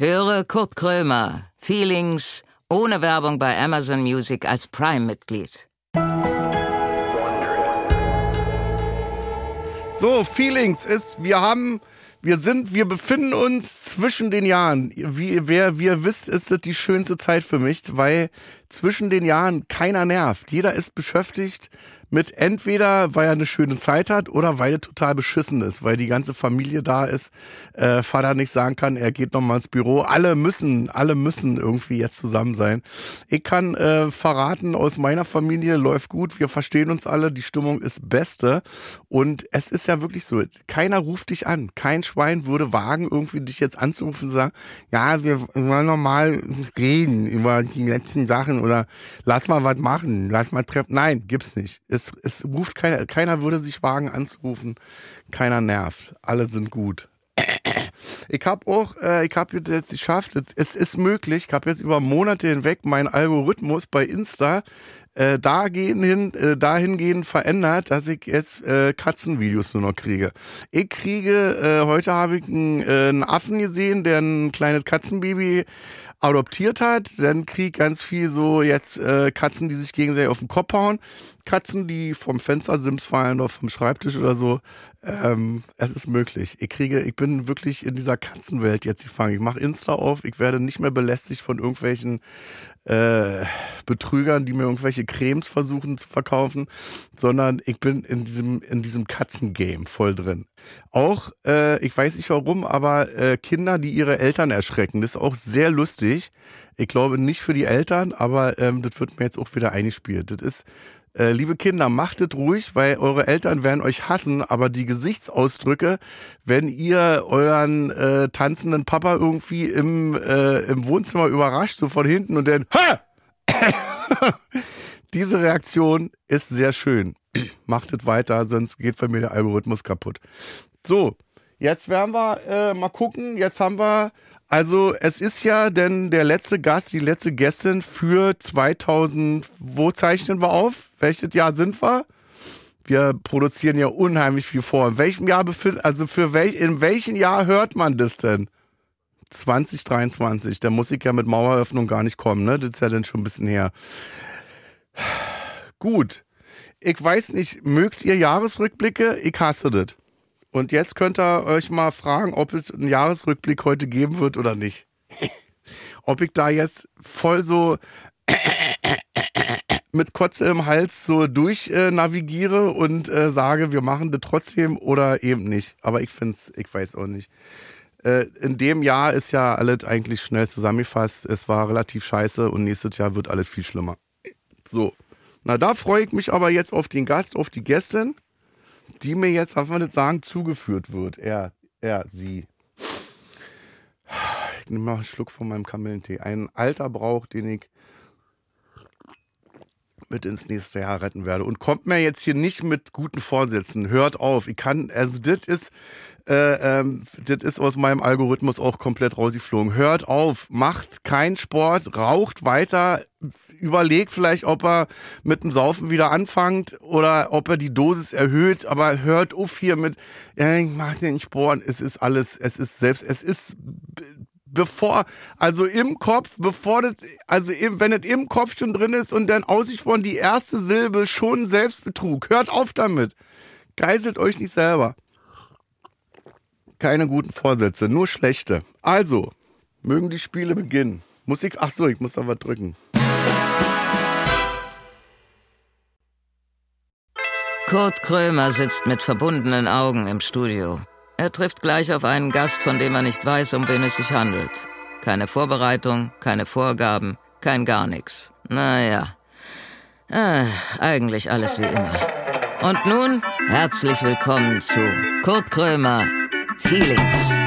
Höre Kurt Krömer, Feelings, ohne Werbung bei Amazon Music als Prime-Mitglied. So, Feelings ist, wir haben, wir sind, wir befinden uns zwischen den Jahren. Wie, wer, wie ihr wisst, ist das die schönste Zeit für mich, weil zwischen den Jahren keiner nervt. Jeder ist beschäftigt mit entweder, weil er eine schöne Zeit hat oder weil er total beschissen ist, weil die ganze Familie da ist, äh, Vater nicht sagen kann, er geht nochmal ins Büro. Alle müssen, alle müssen irgendwie jetzt zusammen sein. Ich kann äh, verraten, aus meiner Familie läuft gut, wir verstehen uns alle, die Stimmung ist beste und es ist ja wirklich so, keiner ruft dich an, kein Schwein würde wagen, irgendwie dich jetzt anzurufen und sagen, ja, wir wollen nochmal reden über die letzten Sachen oder lass mal was machen, lass mal treffen. Nein, gibt's nicht es, es ruft keiner, keiner würde sich wagen anzurufen. Keiner nervt. Alle sind gut. Ich habe auch, äh, ich habe jetzt geschafft, es ist möglich, ich habe jetzt über Monate hinweg meinen Algorithmus bei Insta äh, äh, dahingehend verändert, dass ich jetzt äh, Katzenvideos nur noch kriege. Ich kriege, äh, heute habe ich einen, äh, einen Affen gesehen, der ein kleines Katzenbaby adoptiert hat. Dann krieg ganz viel so jetzt äh, Katzen, die sich gegenseitig auf den Kopf hauen. Katzen, die vom Fenstersims fallen oder vom Schreibtisch oder so. Ähm, es ist möglich. Ich kriege, ich bin wirklich in dieser Katzenwelt jetzt gefangen. Ich mache Insta auf, ich werde nicht mehr belästigt von irgendwelchen äh, Betrügern, die mir irgendwelche Cremes versuchen zu verkaufen, sondern ich bin in diesem, in diesem Katzengame voll drin. Auch, äh, ich weiß nicht warum, aber äh, Kinder, die ihre Eltern erschrecken, das ist auch sehr lustig. Ich glaube nicht für die Eltern, aber ähm, das wird mir jetzt auch wieder eingespielt. Das ist äh, liebe Kinder, machtet ruhig, weil eure Eltern werden euch hassen, aber die Gesichtsausdrücke, wenn ihr euren äh, tanzenden Papa irgendwie im, äh, im Wohnzimmer überrascht, so von hinten und dann! Diese Reaktion ist sehr schön. Machtet weiter, sonst geht bei mir der Algorithmus kaputt. So, jetzt werden wir äh, mal gucken. Jetzt haben wir also es ist ja denn der letzte Gast, die letzte Gästin für 2000, wo zeichnen wir auf? Welches Jahr sind wir? Wir produzieren ja unheimlich viel vor. In welchem Jahr befindet, also für welch, in welchem Jahr hört man das denn? 2023, da muss ich ja mit Maueröffnung gar nicht kommen, ne? Das ist ja dann schon ein bisschen her. Gut. Ich weiß nicht, mögt ihr Jahresrückblicke? Ich hasse das. Und jetzt könnt ihr euch mal fragen, ob es einen Jahresrückblick heute geben wird oder nicht. ob ich da jetzt voll so mit Kotze im Hals so durch äh, navigiere und äh, sage, wir machen das trotzdem oder eben nicht. Aber ich finde es, ich weiß auch nicht. Äh, in dem Jahr ist ja alles eigentlich schnell zusammengefasst. Es war relativ scheiße und nächstes Jahr wird alles viel schlimmer. So. Na, da freue ich mich aber jetzt auf den Gast, auf die Gästin die mir jetzt, darf man nicht sagen, zugeführt wird. Er, er, sie. Ich nehme mal einen Schluck von meinem Kamillentee. Ein alter Brauch, den ich mit ins nächste Jahr retten werde. Und kommt mir jetzt hier nicht mit guten Vorsätzen. Hört auf. Ich kann, also das ist, äh, ähm, das ist aus meinem Algorithmus auch komplett rausgeflogen. Hört auf, macht keinen Sport, raucht weiter, überlegt vielleicht, ob er mit dem Saufen wieder anfängt oder ob er die Dosis erhöht, aber hört auf hier mit, ja, ich mach den Sport, es ist alles, es ist selbst, es ist bevor, also im Kopf, bevor das, also im, wenn es im Kopf schon drin ist und dann ausgesprochen die erste Silbe schon Selbstbetrug. Hört auf damit. Geißelt euch nicht selber. Keine guten Vorsätze, nur schlechte. Also, mögen die Spiele beginnen. Musik, ach so, ich muss da was drücken. Kurt Krömer sitzt mit verbundenen Augen im Studio. Er trifft gleich auf einen Gast, von dem er nicht weiß, um wen es sich handelt. Keine Vorbereitung, keine Vorgaben, kein gar nichts. Naja, äh, eigentlich alles wie immer. Und nun herzlich willkommen zu Kurt Krömer Feelings.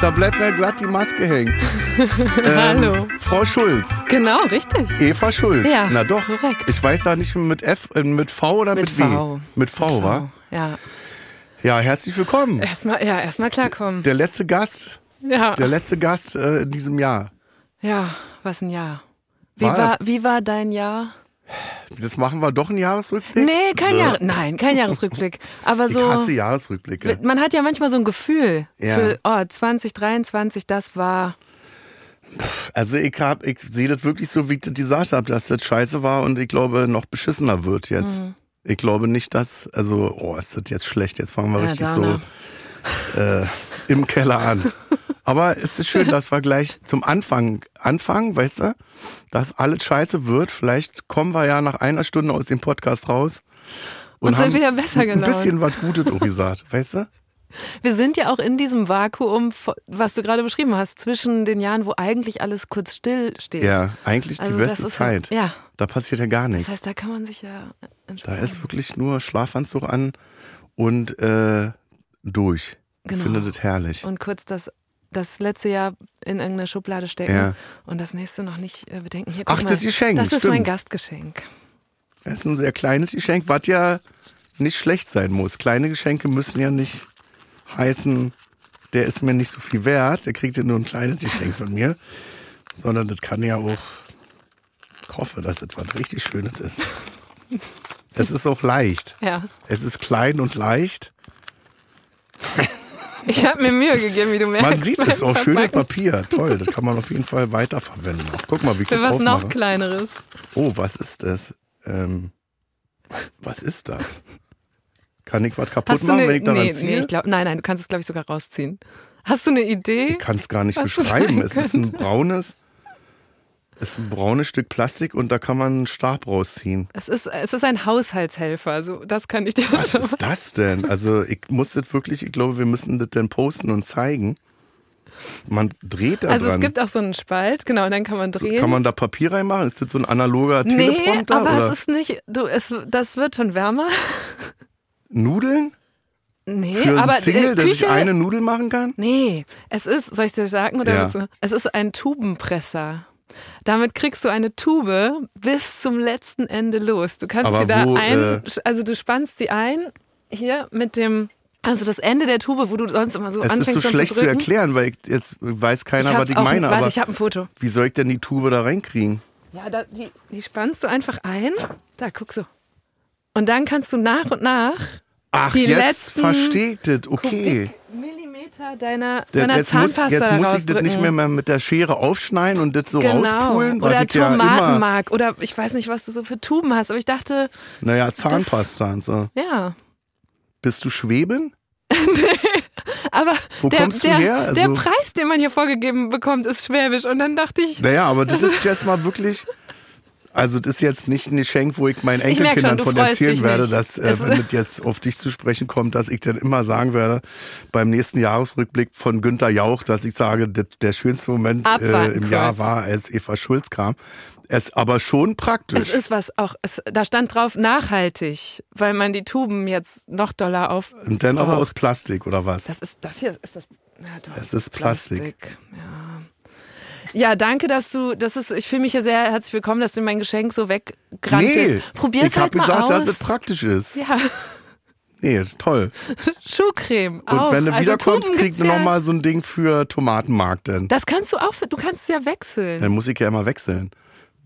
da bleibt mir glatt die Maske hängen. ähm, Hallo. Frau Schulz. Genau, richtig. Eva Schulz. Ja, Na doch. korrekt. Ich weiß da nicht mit F, äh, mit V oder mit, Mit W? V. Mit V, Mit wa? Ja. Ja, herzlich willkommen. Erstmal, ja, erstmal klarkommen. Der letzte Gast, Ja. der letzte Gast äh, in diesem Jahr. Ja, was ein Jahr. Wie war, wie war dein Jahr? Das machen wir doch einen Jahresrückblick? Nee, kein Jahr, nein, kein Jahresrückblick. Aber so. Ich hasse Jahresrückblicke. Man hat ja manchmal so ein Gefühl Ja. für, oh, 2023, das war. Also ich hab, ich sehe das wirklich so, wie ich das gesagt habe, dass das scheiße war und ich glaube noch beschissener wird jetzt. Mhm. Ich glaube nicht, dass, also, oh, ist das jetzt schlecht, jetzt fangen wir Ja, richtig Downer. so äh, im Keller an. Aber es ist schön, dass wir gleich zum Anfang anfangen, weißt du, dass alles scheiße wird. Vielleicht kommen wir ja nach einer Stunde aus dem Podcast raus Und sind haben wieder besser ein gelaunt. bisschen was Gutes gesagt, weißt du? Wir sind ja auch in diesem Vakuum, was du gerade beschrieben hast, zwischen den Jahren, wo eigentlich alles kurz still steht. Ja, eigentlich Also die beste Zeit. Ja. Da passiert ja gar nichts. Das heißt, da kann man sich ja Da entspannen. ist wirklich nur Schlafanzug an und äh, durch. Ich Genau. finde das herrlich. Und kurz das, das letzte Jahr in irgendeine Schublade stecken Ja. und das nächste noch nicht äh, bedenken. Hier, guck Ach, mal, das Geschenk, Das ist mein stimmt. Gastgeschenk. Das ist ein sehr kleines Geschenk, was ja nicht schlecht sein muss. Kleine Geschenke müssen ja nicht heißen, der ist mir nicht so viel wert, der kriegt ja nur ein kleines Geschenk von mir. Sondern das kann ja auch, ich hoffe, dass das was richtig Schönes ist. Es ist auch leicht. Ja. Es ist klein und leicht. Ich habe mir Mühe gegeben, wie du merkst. Man sieht es auch schönes Verpacken. Papier. Toll, das kann man auf jeden Fall weiterverwenden. Guck mal, wie ich Für das was noch kleineres. Oh, was ist das? Ähm, was, was ist das? Kann ich was kaputt machen, eine, wenn ich daran nee, ziehe? nee, ich glaub, nein, nein, du kannst es, glaube ich, sogar rausziehen. Hast du eine Idee? ich kann es gar nicht beschreiben. Es ist ein braunes, es ist ein braunes Stück Plastik und da kann man einen Stab rausziehen. Es ist, es ist ein Haushaltshelfer, so das kann ich dir Was ist das denn? Also ich muss das wirklich, ich glaube, wir müssen das dann posten und zeigen. Man dreht da Also dran. es gibt auch so einen Spalt, genau, und dann kann man drehen. kann man da Papier reinmachen? Ist das so ein analoger nee, Teleprompter? aber oder es ist nicht, du, es, das wird schon wärmer. Nudeln? Nee, Für aber ein Single, äh, dass Küche, ich eine Nudel machen kann? Nee, es ist, soll ich dir sagen oder Ja. Es ist ein Tubenpresser. Damit kriegst du eine Tube bis zum letzten Ende los. Du kannst Aber sie da wo, ein, äh, also du spannst sie ein hier mit dem, also das Ende der Tube, wo du sonst immer so Es anfängst ist so schlecht zu zu, erklären, weil ich, jetzt weiß keiner, hab was ich meine. Warte, aber ich habe ein Foto. wie soll ich denn die Tube da reinkriegen? Ja, da, die, die spannst du einfach ein. Da, guck so. Und dann kannst du nach und nach Ach, Die jetzt letzten ich das. Okay. Millimeter deiner, deiner jetzt muss, Zahnpasta jetzt da muss ich das nicht mehr mit der Schere aufschneiden und das so Genau. rauspulen, weil Oder ich ja Tomatenmark. Oder ich weiß nicht, was du so für Tuben hast. Aber ich dachte, naja, Zahnpasta und so. ja. Bist du Schweben? Aber Wo der, kommst du der, her? Also- der Preis, den man hier vorgegeben bekommt, ist schwäbisch. Und dann dachte ich, Naja, aber das ist jetzt mal wirklich. Also das ist jetzt nicht ein Geschenk, wo ich meinen Ich Enkelkindern schon, du von erzählen werde, nicht. dass äh, Es- wenn das jetzt auf dich zu sprechen kommt, dass ich dann immer sagen werde, beim nächsten Jahresrückblick von Günter Jauch, dass ich sage, der, der schönste Moment äh, im Jahr Kurt. war, als Eva Schulz kam. Es aber schon praktisch. es ist was auch, es, da stand drauf nachhaltig, weil man die Tuben jetzt noch doller auf. Und dann aber aus Plastik oder was? Das ist, das hier ist das. Ja, doch, Es ist Plastik. Ja. Ja, danke, dass du, das ist, ich fühle mich hier sehr herzlich willkommen, dass du mein Geschenk so weggerannt nee. Probier's ich halt habe mal gesagt, aus. dass es praktisch ist. ja, Nee, toll. Schuhcreme. Und auch. wenn du also wiederkommst, kriegst du ja, nochmal so ein Ding für Tomatenmark dann. Das kannst du auch, du kannst es ja wechseln. Dann muss ich ja immer wechseln.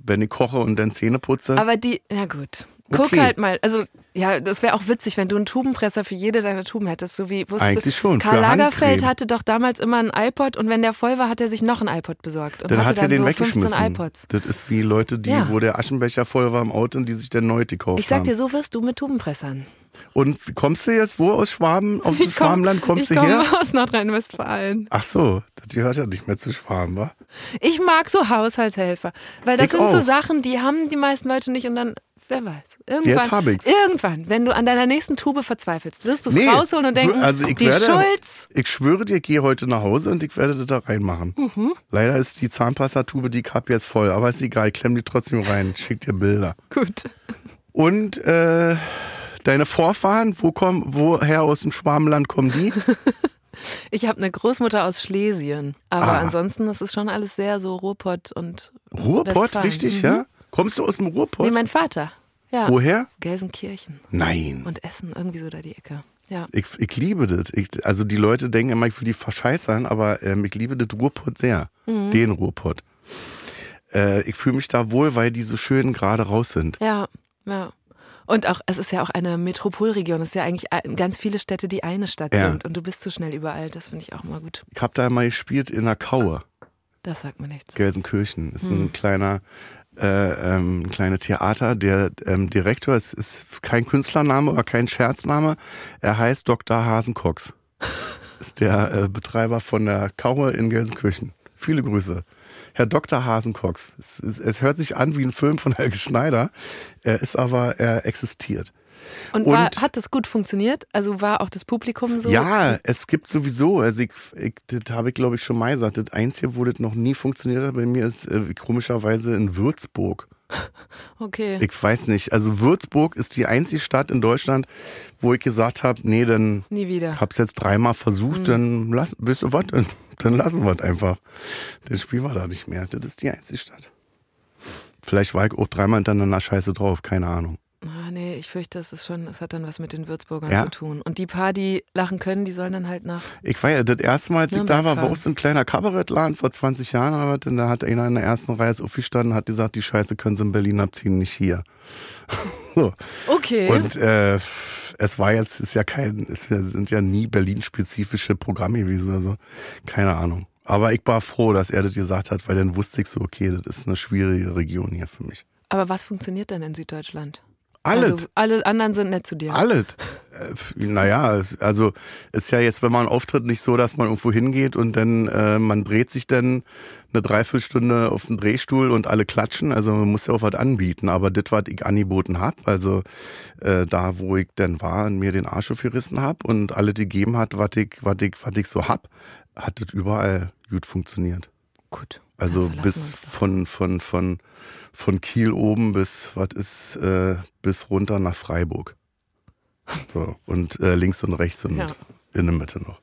Wenn ich koche und dann Zähne putze. Aber die, na gut. Guck Okay. halt mal, also ja, das wäre auch witzig, wenn du einen Tubenpresser für jede deiner Tuben hättest, so wie wusstest Eigentlich schon, Karl Lagerfeld Handcreme. hatte doch damals immer einen iPod und wenn der voll war, hat er sich noch einen iPod besorgt und dann hatte hat er dann den so weggeschmissen. 15 iPods. Das ist wie Leute, die, Ja. wo der Aschenbecher voll war im Auto und die sich dann neu gekauft Ich sag haben. dir, so wirst du mit Tubenpressern. Und kommst du jetzt wo aus Schwaben, aus dem Ich komm- Schwabenland kommst ich du komme her? aus Nordrhein-Westfalen. Ach so, das gehört ja nicht mehr zu Schwaben, wa? Ich mag so Haushaltshelfer, weil das Ich sind so auch. Sachen, die haben die meisten Leute nicht und dann, wer weiß. Irgendwann, Jetzt hab ich's. irgendwann, wenn du an deiner nächsten Tube verzweifelst, wirst du es Nee, rausholen und denken, also ich die werde- Schulz, Ich schwöre dir, ich gehe heute nach Hause und ich werde das da reinmachen. Mhm. Leider ist die Zahnpastatube, die ich hab jetzt voll, aber ist egal, ich klemm die trotzdem rein. Ich Schick dir Bilder. gut. Und äh, deine Vorfahren, wo kommen, woher aus dem Schwabenland kommen die? Ich habe eine Großmutter aus Schlesien, aber Ah. ansonsten ist es schon alles sehr so Ruhrpott und Ruhrpott, Westfalen. richtig, Mhm. ja? Kommst du aus dem Ruhrpott? Nee, mein Vater. Ja. Woher? Gelsenkirchen Nein. und Essen, irgendwie so da die Ecke. Ja. Ich, ich liebe das. Ich, also die Leute denken immer, ich will die verscheißern, aber ähm, ich liebe das Ruhrpott sehr. Mhm. Den Ruhrpott. äh, ich fühle mich da wohl, weil die so schön gerade raus sind. Ja, ja. Und auch, es ist ja auch eine Metropolregion. Es ist ja eigentlich ein- ganz viele Städte, die eine Stadt Ja. sind. Und du bist zu schnell überall. Das finde ich auch mal gut. Ich habe da mal gespielt in der Kaue, Das sagt mir nichts. Gelsenkirchen. Ist Hm. ein kleiner, äh, ähm, ein kleines Theater. Der ähm, Direktor ist, ist kein Künstlername oder kein Scherzname. Er heißt Dr. Hasenkox. ist der äh, Betreiber von der Kaue in Gelsenkirchen. Viele Grüße. Herr Dr. Hasenkox. Es, es, es hört sich an wie ein Film von Helge Schneider. Er ist aber, er existiert. Und, war, Und- hat das gut funktioniert? Also war auch das Publikum so? Ja, es gibt sowieso, also ich, ich, das habe ich glaube ich schon mal gesagt, das Einzige, wo das noch nie funktioniert hat bei mir, ist äh, komischerweise in Würzburg. Okay. Ich weiß nicht, also Würzburg ist die einzige Stadt in Deutschland, wo ich gesagt habe, nee, dann Nie wieder. hab's jetzt dreimal versucht, dann lass, wisst ihr was, dann, dann lassen wir es einfach. Das Spiel war da nicht mehr, das ist die einzige Stadt. Vielleicht war ich auch dreimal hintereinander scheiße drauf, keine Ahnung. Ah, nee, ich fürchte, es ist schon, es hat dann was mit den Würzburgern Ja. zu tun. Und die paar, die lachen können, die sollen dann halt nach. Ich war ja das erste Mal, als ich da war, war auch so ein kleiner Kabarettladen vor 20 Jahren, aber und da hat einer in der ersten Reihe aufgestanden und hat gesagt, die Scheiße können sie in Berlin abziehen, nicht hier. so. Okay. Und äh, es war jetzt, ist ja kein, es sind ja nie Berlin-spezifische Programme gewesen oder so. Keine Ahnung. Aber ich war froh, dass er das gesagt hat, weil dann wusste ich so, okay, das ist eine schwierige Region hier für mich. Aber was funktioniert denn in Süddeutschland? Alles. Also, alle anderen sind nett zu dir. Alles. Äh, Naja, also ist ja jetzt, wenn man auftritt, nicht so, dass man irgendwo hingeht und dann äh, man brät sich dann eine Dreiviertelstunde auf den Drehstuhl und alle klatschen. Also man muss ja auch was anbieten. Aber das, was ich angeboten hab, also äh, da, wo ich dann war und mir den Arsch aufgerissen hab und alle die gegeben hat, was ich, was ich, was ich so hab, hat das überall gut funktioniert. Gut. Also bis von, von, von, von Kiel oben bis, was ist, äh, bis runter nach Freiburg. So, und äh, links und rechts und Ja. in der Mitte noch.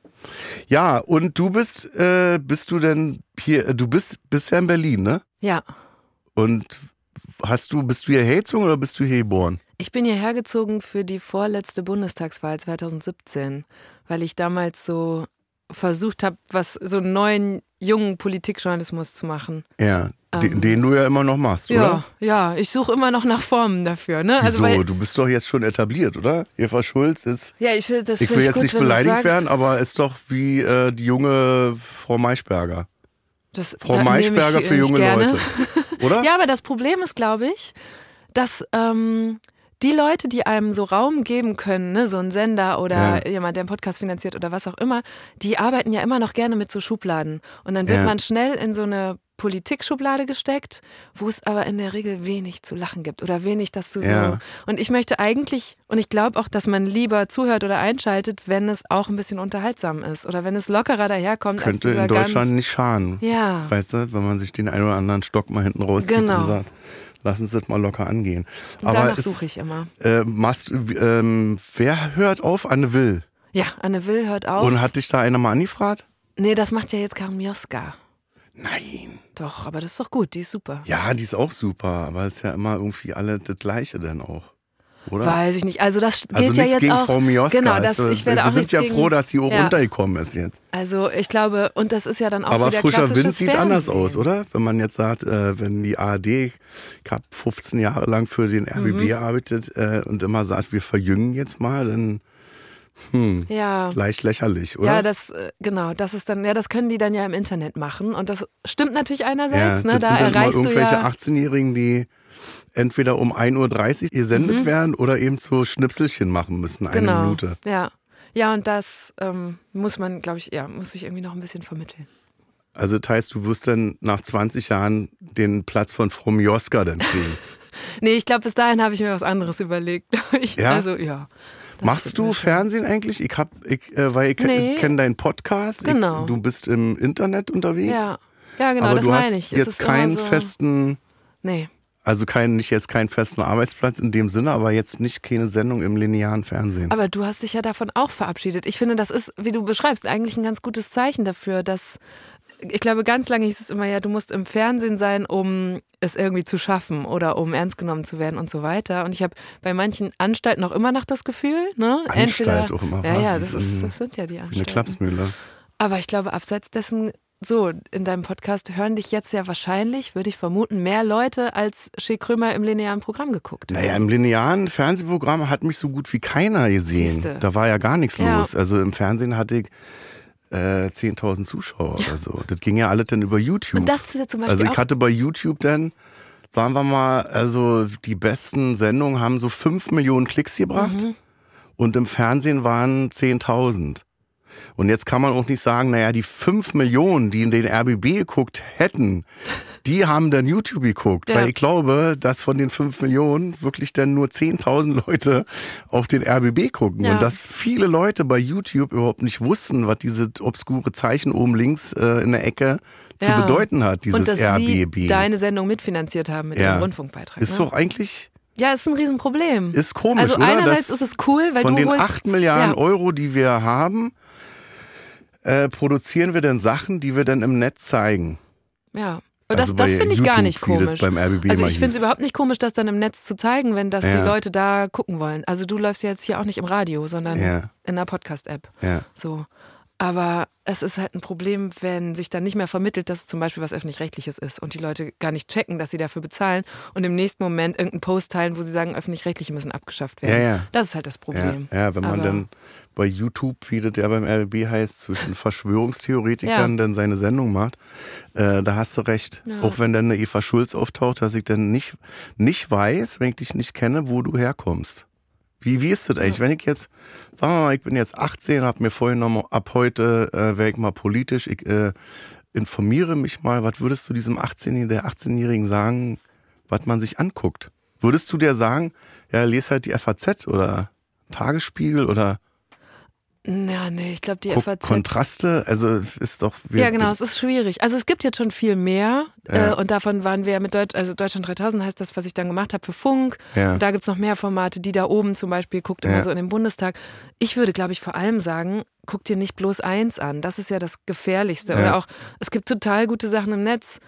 Ja, und du bist, äh, bist du denn hier, äh, du bist, ja in Berlin, ne? Ja. Und hast du, bist du hierher gezogen oder bist du hier geboren? Ich bin hierher gezogen für die vorletzte Bundestagswahl 2017, weil ich damals so versucht habe, was so einen neuen jungen Politikjournalismus zu machen. Ja, den, Ähm, den du ja immer noch machst, Ja, oder? ja, ich suche immer noch nach Formen dafür. Ne? Wieso? Also, du bist doch jetzt schon etabliert, oder? Eva Schulz ist, ja, ich will das ich will jetzt gut, nicht beleidigt werden, aber ist doch wie äh, die junge Frau Maischberger. das, Frau da Maischberger ich, für junge. Leute. Oder? Ja, aber das Problem ist, glaube ich, dass ähm, die Leute, die einem so Raum geben können, ne, so ein Sender oder Ja. jemand, der einen Podcast finanziert oder was auch immer, die arbeiten ja immer noch gerne mit so Schubladen. Und dann wird Ja. man schnell in so eine Politikschublade gesteckt, wo es aber in der Regel wenig zu lachen gibt oder wenig, dass du Ja. so. Und ich möchte eigentlich, und ich glaube auch, dass man lieber zuhört oder einschaltet, wenn es auch ein bisschen unterhaltsam ist oder wenn es lockerer daherkommt Könnte in Deutschland ganz, nicht schaden. Ja. Weißt du, wenn man sich den einen oder anderen Stock mal hinten rauszieht Genau. und sagt, lass uns das mal locker angehen. Und Aber danach es, suche ich immer. Äh, machst, ähm, wer hört auf? Anne Will. Ja, Anne Will hört auf. Und hat dich da einer mal angefragt? Nee, das macht ja jetzt Karin Mioska. Nein. Doch, aber das ist doch gut, die ist super. Ja, die ist auch super, aber ist ja immer irgendwie alle das Gleiche dann auch. Oder? Weiß ich nicht. Also das gilt also ja nichts jetzt gegen auch. Frau Mioska. Genau, das, Also, ich werde wir auch sind ja gegen, froh, dass sie auch Ja. runtergekommen ist jetzt. Also ich glaube, und das ist ja dann auch Aber wieder frischer Wind sieht anders aus, oder? Wenn man jetzt sagt, äh, wenn die ARD, ich habe 15 Jahre lang für den RBB Mhm. gearbeitet äh, und immer sagt, wir verjüngen jetzt mal, dann hm, Ja. leicht lächerlich, oder? Ja, das äh, genau, das ist dann ja, das können die dann ja im Internet machen und das stimmt natürlich Ja, einerseits, ne, das da erreichst du irgendwelche ja 18-Jährigen, die entweder um 1.30 Uhr gesendet Mhm. werden oder eben so Schnipselchen machen müssen, eine genau. Minute. Ja. Ja, und das ähm, muss man, glaube ich, ja, muss ich irgendwie noch ein bisschen vermitteln. Also das heißt, du wirst dann nach 20 Jahren den Platz von Frau Mioska dann kriegen. Nee, ich glaube, bis dahin habe ich mir was anderes überlegt. Ja? Also, ja. Machst du. Fernsehen eigentlich? Ich hab, ich, äh, weil ich Nee. kenne deinen Podcast. Genau. Ich, du bist im Internet unterwegs. Ja. Ja, genau, aber das du meine hast ich. Es jetzt keinen so, festen, Nee. also kein, nicht jetzt keinen festen Arbeitsplatz in dem Sinne, aber jetzt nicht keine Sendung im linearen Fernsehen. Aber du hast dich ja davon auch verabschiedet. Ich finde, das ist, wie du beschreibst, eigentlich ein ganz gutes Zeichen dafür, dass ich glaube, ganz lange hieß es immer, ja, du musst im Fernsehen sein, um es irgendwie zu schaffen oder um ernst genommen zu werden und so weiter. Und ich habe bei manchen Anstalten auch immer noch das Gefühl, ne? Anstalt Entweder, auch immer, Ja, ja, das, so ist, das sind ja die Wie eine Anstalten. Klapsmühle. Aber ich glaube, abseits dessen so, in deinem Podcast hören dich jetzt ja wahrscheinlich, würde ich vermuten, mehr Leute als Shea Krömer im linearen Programm geguckt. Naja, im linearen Fernsehprogramm hat mich so gut wie keiner gesehen. Siehste. Da war ja gar nichts Ja. los. Also im Fernsehen hatte ich äh, 10.000 Zuschauer oder so. Das ging ja alles dann über YouTube. Und das ist ja zum Beispiel also ich hatte bei YouTube dann, sagen wir mal, also die besten Sendungen haben so 5 Millionen Klicks gebracht Mhm. und im Fernsehen waren 10.000. Und jetzt kann man auch nicht sagen, naja, die 5 Millionen, die in den RBB geguckt hätten, die haben dann YouTube geguckt. Ja. Weil ich glaube, dass von den 5 Millionen wirklich dann nur 10.000 Leute auch den RBB gucken. Ja. Und dass viele Leute bei YouTube überhaupt nicht wussten, was diese obskure Zeichen oben links äh, in der Ecke zu Ja. bedeuten hat, dieses und dass RBB. sie deine Sendung mitfinanziert haben mit Ja. ihrem Rundfunkbeitrag. ist ne? doch eigentlich Ja, ist ein Riesenproblem. ist komisch, also oder? einerseits Dass ist es cool, weil von du den holst, 8 Milliarden Euro, die wir haben, äh, produzieren wir dann Sachen, die wir dann im Netz zeigen. Ja. Also das, das bei finde ich gar nicht das komisch. also ich finde es überhaupt nicht komisch, das dann im Netz zu zeigen, wenn das Ja. die Leute da gucken wollen. Also du läufst ja jetzt hier auch nicht im Radio, sondern Ja. in einer Podcast-App. Ja. So. Aber es ist halt ein Problem, wenn sich dann nicht mehr vermittelt, dass es zum Beispiel was öffentlich-rechtliches ist und die Leute gar nicht checken, dass sie dafür bezahlen und im nächsten Moment irgendeinen Post teilen, wo sie sagen, öffentlich-rechtliche müssen abgeschafft werden. Ja, ja. Das ist halt das Ja, Problem. ja, wenn man Aber- dann bei YouTube, wie das ja beim RBB heißt, zwischen Verschwörungstheoretikern Ja. dann seine Sendung macht, äh, da hast du recht. Ja. Auch wenn dann eine Eva Schulz auftaucht, dass ich dann nicht, nicht weiß, wenn ich dich nicht kenne, wo du herkommst. Wie, wie ist das eigentlich? Wenn ich jetzt, sagen wir mal, ich bin jetzt 18, habe mir vorgenommen, ab heute äh, wäre ich mal politisch, ich äh, informiere mich mal, was würdest du diesem 18-Jährigen, der 18-Jährigen sagen, was man sich anguckt? Würdest du dir sagen, ja, les halt die FAZ oder Tagesspiegel oder Ja, nee, ich glaube, die guck FAZ. Kontraste? Also ist doch. Ja, genau, es ist schwierig. Also es gibt jetzt schon viel mehr Ja. äh, und davon waren wir mit Deutsch, also Deutschland 3000 heißt das, was ich dann gemacht habe für Funk. Ja. Und da gibt's noch mehr Formate, die da oben zum Beispiel guckt immer Ja. so in den Bundestag. Ich würde, glaube ich, vor allem sagen, guck dir nicht bloß eins an. Das ist ja das Gefährlichste. Oder auch, es gibt total gute Sachen im Netz.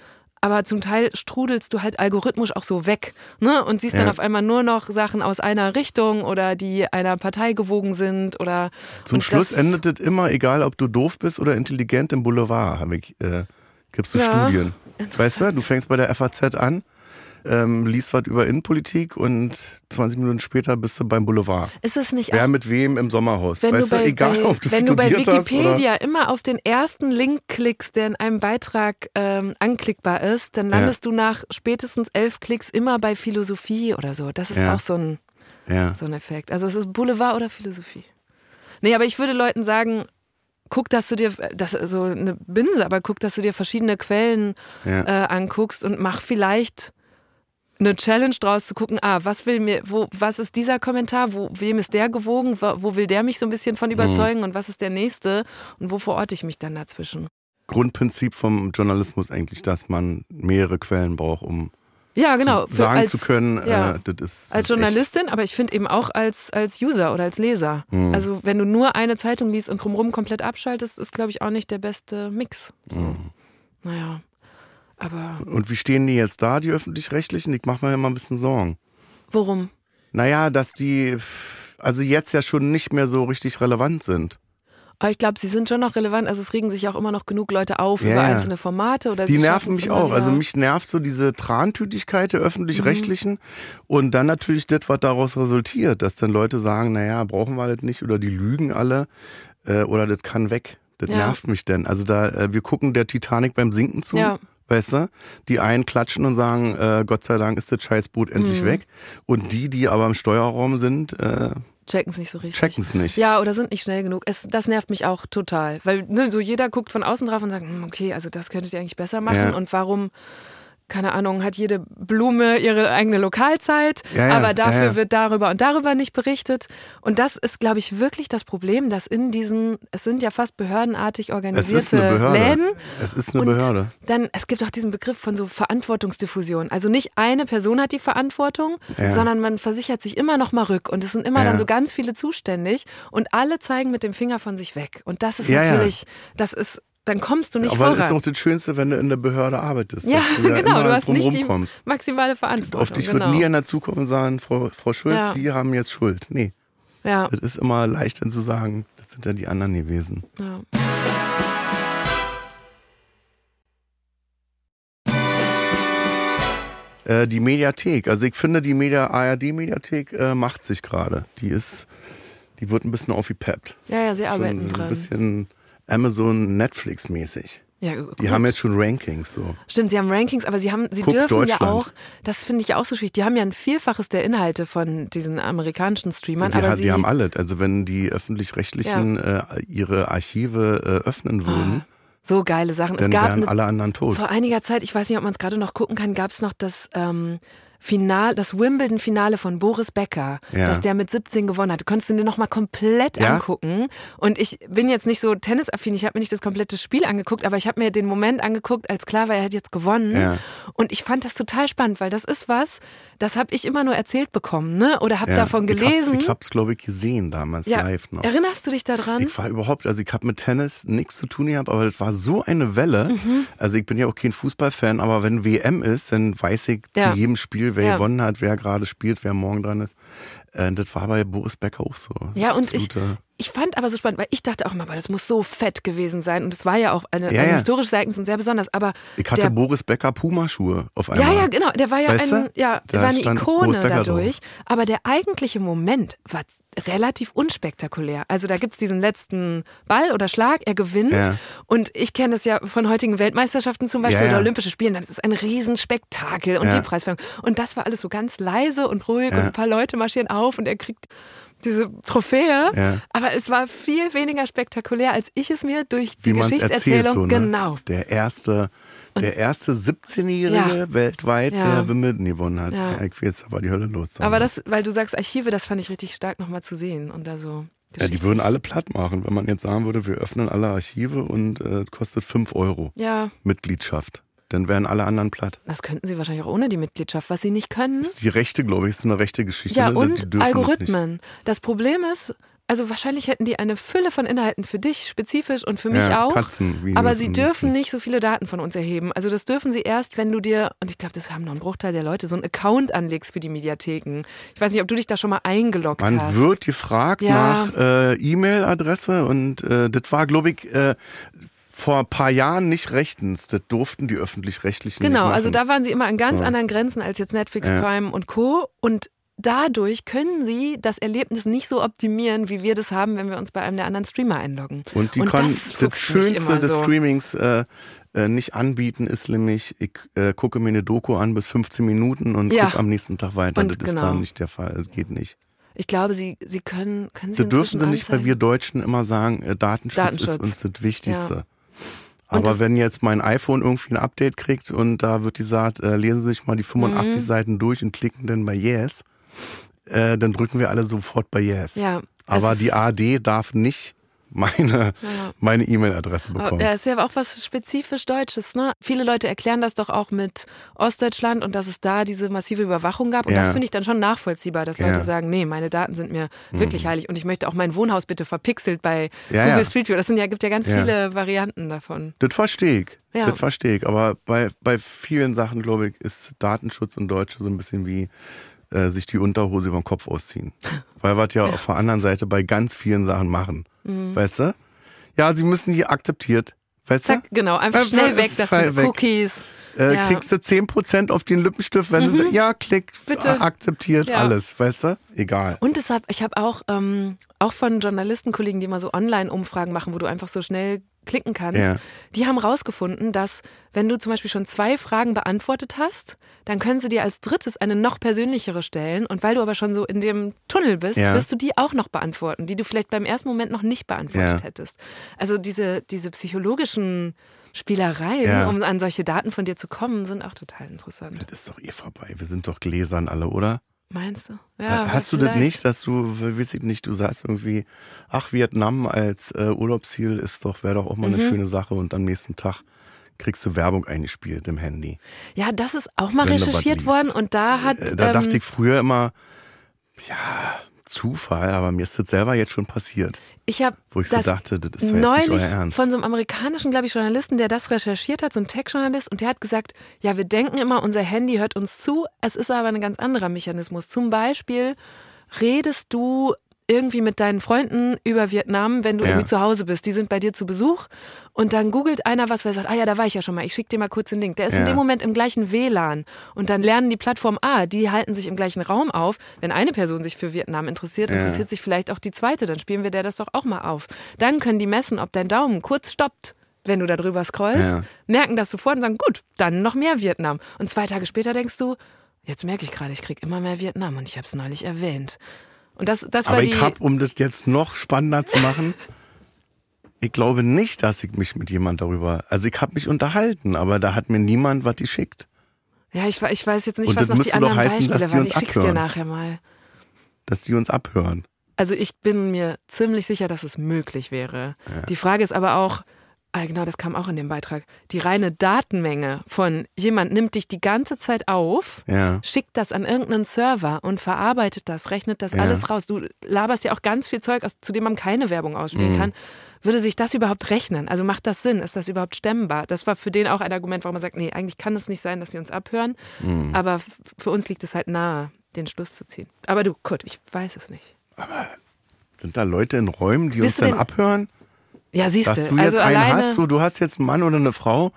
Aber zum Teil strudelst du halt algorithmisch auch so weg ne? und siehst dann Ja. auf einmal nur noch Sachen aus einer Richtung oder die einer Partei gewogen sind oder Zum Schluss endet es immer, egal ob du doof bist oder intelligent im Boulevard, habe ich, äh, gibst du Ja, Studien. Weißt du, du fängst bei der FAZ an, ähm, liest was über Innenpolitik und 20 Minuten später bist du beim Boulevard. Ist es nicht Wer mit wem im Sommerhaus. Wenn weißt du bei, egal bei, ob du wenn du bei studiert hast. Wikipedia immer auf den ersten Link klickst, der in einem Beitrag ähm, anklickbar ist, dann landest du nach spätestens elf Klicks immer bei Philosophie oder so. Das ist Ja. auch so ein, Ja. so ein Effekt. Also es ist Boulevard oder Philosophie. Nee, aber ich würde Leuten sagen, guck, dass du dir, das so eine Binse, aber guck, dass du dir verschiedene Quellen Ja. äh, anguckst und mach vielleicht eine Challenge draus zu gucken, ah, was will mir, wo, was ist dieser Kommentar, wo, wem ist der gewogen, wo, wo will der mich so ein bisschen von überzeugen und was ist der nächste und wo verorte ich mich dann dazwischen? Grundprinzip vom Journalismus eigentlich, dass man mehrere Quellen braucht, um Ja, genau. zu sagen als, zu können, ja. äh, das ist. Als ist Journalistin, aber ich finde eben auch als, als User oder als Leser. Mhm. Also wenn du nur eine Zeitung liest und drumherum komplett abschaltest, ist, glaube ich, auch nicht der beste Mix. So. Mhm. Naja, aber. Und wie stehen die jetzt da, die öffentlich-rechtlichen? Ich mache mir immer ein bisschen Sorgen. worum? Naja, dass die also jetzt ja schon nicht mehr so richtig relevant sind. Aber ich glaube, sie sind schon noch relevant. Also es regen sich auch immer noch genug Leute auf Ja, über ja. einzelne Formate. Oder Die nerven mich auch. wieder. Also mich nervt so diese Trantütigkeit der öffentlich-rechtlichen und dann natürlich das, was daraus resultiert, dass dann Leute sagen, naja, brauchen wir das nicht oder die lügen alle äh, oder das kann weg. Das Ja. nervt mich denn. Also da, äh, wir gucken der Titanic beim Sinken zu. Ja. Weißt du? Die einen klatschen und sagen, äh, Gott sei Dank ist das Scheißboot endlich Mhm. weg. Und die, die aber im Steuerraum sind, äh, checken es nicht so richtig. checken es nicht. Ja, oder sind nicht schnell genug. Es, das nervt mich auch total. Weil ne, so jeder guckt von außen drauf und sagt, hm, okay, also das könntet ihr eigentlich besser machen. Ja. Und warum, keine Ahnung, hat jede Blume ihre eigene Lokalzeit, Ja, ja, aber dafür ja, wird darüber und darüber nicht berichtet. Und das ist, glaube ich, wirklich das Problem, dass in diesen, es sind ja fast behördenartig Es organisierte ist eine Behörde. Läden. Es ist eine Behörde. Dann, es gibt auch diesen Begriff von so Verantwortungsdiffusion. Also nicht eine Person hat die Verantwortung, sondern man versichert sich immer noch mal rück. Und es sind immer dann so ganz viele zuständig und alle zeigen mit dem Finger von sich weg. Und das ist natürlich, das ist, dann kommst du nicht ja, aber voran. Aber ist doch das Schönste, wenn du in der Behörde arbeitest. Ja, du genau, du hast nicht die maximale Verantwortung. Auf dich genau. wird nie einer zukommen und sagen, Frau, Frau Schulz, ja. Sie haben jetzt Schuld. Nee. Ja. Das ist immer leicht dann zu sagen, das sind ja die anderen gewesen. Ja. Äh, die Mediathek, also ich finde, die Media, ARD-Mediathek äh, macht sich gerade. Die ist, die wird ein bisschen aufgepeppt. Ja, ja, sie arbeiten Schon, dran. Ein bisschen Amazon Netflix-mäßig. Ja, Die haben jetzt schon Rankings so. Stimmt, sie haben Rankings, aber sie haben, sie Guck dürfen ja auch, das finde ich auch so schwierig, die haben ja ein Vielfaches der Inhalte von diesen amerikanischen Streamern, die, aber ha- sie, die haben alles. Also wenn die öffentlich-rechtlichen äh, ihre Archive äh, öffnen würden, so geile Sachen. dann es gab wären alle anderen tot. vor einiger Zeit, ich weiß nicht, ob man es gerade noch gucken kann, gab es noch das ähm, Final, das Wimbledon-Finale von Boris Becker, Ja. dass der mit 17 gewonnen hat. Konntest du dir noch mal komplett Ja. angucken. Und ich bin jetzt nicht so tennisaffin, ich habe mir nicht das komplette Spiel angeguckt, aber ich habe mir den Moment angeguckt, als klar war, er hat jetzt gewonnen. Ja. Und ich fand das total spannend, weil das ist was, das habe ich immer nur erzählt bekommen, ne? Oder habe davon gelesen. Ich ich hab's glaube ich, gesehen damals live noch. Erinnerst du dich daran? Ich war überhaupt, also ich habe mit Tennis nichts zu tun gehabt, aber das war so eine Welle. Mhm. Also ich bin ja auch kein Fußballfan, aber wenn WM ist, dann weiß ich zu jedem Spiel, wer Ja. gewonnen hat, wer gerade spielt, wer morgen dran ist. Äh, das war bei Boris Becker auch so. Ja, und ich, Absolute- ich fand aber so spannend, weil ich dachte auch immer, weil das muss so fett gewesen sein. Und es war ja auch eine, Ja, ein ja. historisches Ereignis und sehr besonders. Aber Ich hatte der, Boris Becker Pumaschuhe auf einmal. ja, ja, genau. Der war ja Weißt ein, ja, der war eine Ikone dadurch. Aber der eigentliche Moment war relativ unspektakulär. Also da gibt's diesen letzten Ball oder Schlag, er gewinnt. Ja. Und ich kenne das ja von heutigen Weltmeisterschaften zum Beispiel Ja, ja. oder Olympische Spielen. Das ist ein Riesenspektakel und die Preisverleihung. Und das war alles so ganz leise und ruhig und ein paar Leute marschieren auf und er kriegt diese Trophäe. Ja. Aber es war viel weniger spektakulär, als ich es mir durch die Wie Geschichtserzählung so, ne? genau. Der erste, der erste 17-Jährige Ja. weltweit, Ja. der Wimbledon gewonnen hat. Ja. Ich weiß, war die Hölle los. Aber das, weil du sagst Archive, das fand ich richtig stark nochmal zu sehen und da so. Ja, die würden alle platt machen, wenn man jetzt sagen würde, wir öffnen alle Archive und äh, kostet 5 Euro Ja, Mitgliedschaft. Dann wären alle anderen platt. das könnten sie wahrscheinlich auch ohne die Mitgliedschaft. Was sie nicht können, Das ist die Rechte, glaube ich, ist eine rechte Geschichte. ja ne? Die und dürfen das. Algorithmen. Das Problem ist, also wahrscheinlich hätten die eine Fülle von Inhalten für dich spezifisch und für mich ja, auch. Katzenvideos Aber sie dürfen nicht so viele Daten von uns erheben. Also das dürfen sie erst, wenn du dir, und ich glaube, das haben noch einen Bruchteil der Leute, so einen Account anlegst für die Mediatheken. Ich weiß nicht, ob du dich da schon mal eingeloggt Man hast. wird gefragt Ja. nach äh, E-Mail-Adresse und äh, das war, glaube ich, äh, vor ein paar Jahren nicht rechtens. Das durften die öffentlich-rechtlichen nicht Genau, also da waren sie immer an ganz So. anderen Grenzen als jetzt Netflix, Ja. Prime und Co. Und dadurch können sie das Erlebnis nicht so optimieren, wie wir das haben, wenn wir uns bei einem der anderen Streamer einloggen. Und die können das das, Schönste des so. Streamings äh, äh, nicht anbieten, ist nämlich, ich äh, gucke mir eine Doku an bis 15 Minuten und Ja. gucke am nächsten Tag weiter. Und das ist genau. da nicht der Fall. Das geht nicht. Ich glaube, sie, sie können, können sie Das dürfen sie nicht, weil anzeigen. wir Deutschen immer sagen, äh, Datenschutz, Datenschutz. ist uns das Wichtigste. Und Aber wenn jetzt mein iPhone irgendwie ein Update kriegt und da wird gesagt, äh, lesen Sie sich mal die 85 Mhm. Seiten durch und klicken dann bei Yes, äh, dann drücken wir alle sofort bei Yes. Ja, Aber die ARD darf nicht meine Ja. meine E-Mail-Adresse bekommen. Ja, ist ja auch was spezifisch Deutsches, ne? Viele Leute erklären das doch auch mit Ostdeutschland und dass es da diese massive Überwachung gab. Und Ja. das finde ich dann schon nachvollziehbar, dass Ja. Mhm. Leute sagen, nee, meine Daten sind mir wirklich heilig und ich möchte auch mein Wohnhaus bitte verpixelt bei Google. Street View. Das sind ja, gibt ja ganz viele Varianten davon. Das verstehe ich. Ja. Das verstehe ich. Aber bei, bei vielen Sachen, glaube ich, ist Datenschutz und Deutsche so ein bisschen wie äh, sich die Unterhose über den Kopf ausziehen. Weil wir ja, auf der anderen Seite bei ganz vielen Sachen machen. Mhm. Weißt du? Ja, sie müssen die akzeptiert. Weißt Zack, genau, einfach Einfach schnell ist weg, das mit weg. Cookies. du? Äh, ja. Kriegst du 10% auf den Lippenstift, wenn du, ja, klick, Bitte. akzeptiert, Ja. alles, weißt du? Egal. Und deshalb, ich habe auch, ähm, auch von Journalistenkollegen, die mal so Online-Umfragen machen, wo du einfach so schnell klicken kannst, Ja. die haben rausgefunden, dass wenn du zum Beispiel schon zwei Fragen beantwortet hast, dann können sie dir als drittes eine noch persönlichere stellen. Und weil du aber schon so in dem Tunnel bist, Ja. wirst du die auch noch beantworten, die du vielleicht beim ersten Moment noch nicht beantwortet Ja. hättest. Also diese, diese psychologischen Spielereien, Ja. um an solche Daten von dir zu kommen, sind auch total interessant. Das ist doch eh vorbei. Wir sind doch gläsern alle, oder? Meinst du? Ja, Hast du das vielleicht. nicht, dass du, weiß ich nicht, du sagst irgendwie, ach, Vietnam als äh, Urlaubsziel ist doch, wäre doch auch mal Mhm. eine schöne Sache und am nächsten Tag kriegst du Werbung eingespielt im Handy. Ja, das ist auch mal Wenn recherchiert worden und da hat. Äh, da ähm, dachte ich früher immer, ja, Zufall, aber mir ist das selber jetzt schon passiert, ich habe wo ich so dachte, das ist ja jetzt neulich nicht euer Ernst. von so einem amerikanischen, glaube ich, Journalisten, der das recherchiert hat, so ein Tech-Journalist, und der hat gesagt, ja, wir denken immer, unser Handy hört uns zu, es ist aber ein ganz anderer Mechanismus. Zum Beispiel redest du irgendwie mit deinen Freunden über Vietnam, wenn du Ja. irgendwie zu Hause bist. Die sind bei dir zu Besuch und dann googelt einer was, weil er sagt, ah ja, da war ich ja schon mal, ich schicke dir mal kurz den Link. Der ist in Ja. dem Moment im gleichen WLAN und dann lernen die Plattform, ah, die halten sich im gleichen Raum auf. Wenn eine Person sich für Vietnam interessiert, Ja. interessiert sich vielleicht auch die zweite, dann spielen wir der das doch auch mal auf. Dann können die messen, ob dein Daumen kurz stoppt. Wenn du da drüber scrollst, merken das sofort und sagen, gut, dann noch mehr Vietnam. Und zwei Tage später denkst du, jetzt merke ich gerade, ich krieg immer mehr Vietnam und ich habe es neulich erwähnt. Und das, das war Aber ich habe, um das jetzt noch spannender zu machen, ich glaube nicht, dass ich mich mit jemand darüber, also ich habe mich unterhalten, aber da hat mir niemand was geschickt, ja, ich, ich weiß jetzt nicht, Und was das noch die müsste doch anderen heißen, dass Beispiele die waren. uns Ich schick's dir abhören. nachher mal. dass die uns abhören. Also ich bin mir ziemlich sicher, dass es möglich wäre. Die Frage ist aber auch, ah, genau, das kam auch in dem Beitrag, die reine Datenmenge von jemand nimmt dich die ganze Zeit auf, Ja. schickt das an irgendeinen Server und verarbeitet das, rechnet das Ja. alles raus. Du laberst ja auch ganz viel Zeug, aus, zu dem man keine Werbung ausspielen Mhm. kann. Würde sich das überhaupt rechnen? Also macht das Sinn? Ist das überhaupt stemmbar? Das war für den auch ein Argument, warum er sagt, nee, eigentlich kann es nicht sein, dass sie uns abhören. Mhm. Aber für uns liegt es halt nahe, den Schluss zu ziehen. Aber du, Kurt, ich weiß es nicht. Sind da Leute in Räumen, die Bist uns dann abhören? Ja, siehst Dass du. du jetzt also einen alleine, hast, so, du hast jetzt einen Mann oder eine Frau,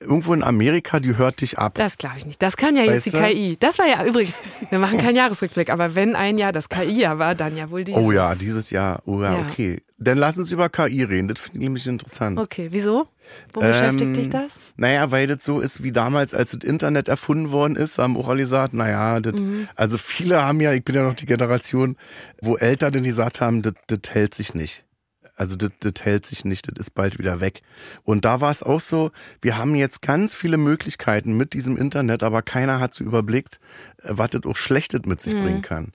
irgendwo in Amerika, die hört dich ab. Das glaube ich nicht. Das kann ja jetzt Weißt die du? KI. Das war ja übrigens, wir machen keinen Jahresrückblick, aber wenn ein Jahr das KI-Jahr war, dann ja wohl dieses. Oh ja, dieses Jahr. Oh ja, Ja. okay. Dann lass uns über KI reden. Das finde ich nämlich interessant. Okay, wieso? Wo Ähm, beschäftigt dich das? Naja, weil das so ist wie damals, als das Internet erfunden worden ist, haben auch alle gesagt, naja, das, Mhm. also viele haben ja, ich bin ja noch die Generation, wo Eltern dann gesagt haben, das, das hält sich nicht. Also das, das hält sich nicht, das ist bald wieder weg. Und da war es auch so, wir haben jetzt ganz viele Möglichkeiten mit diesem Internet, aber keiner hat so überblickt, äh, was das auch Schlechtes mit sich bringen kann.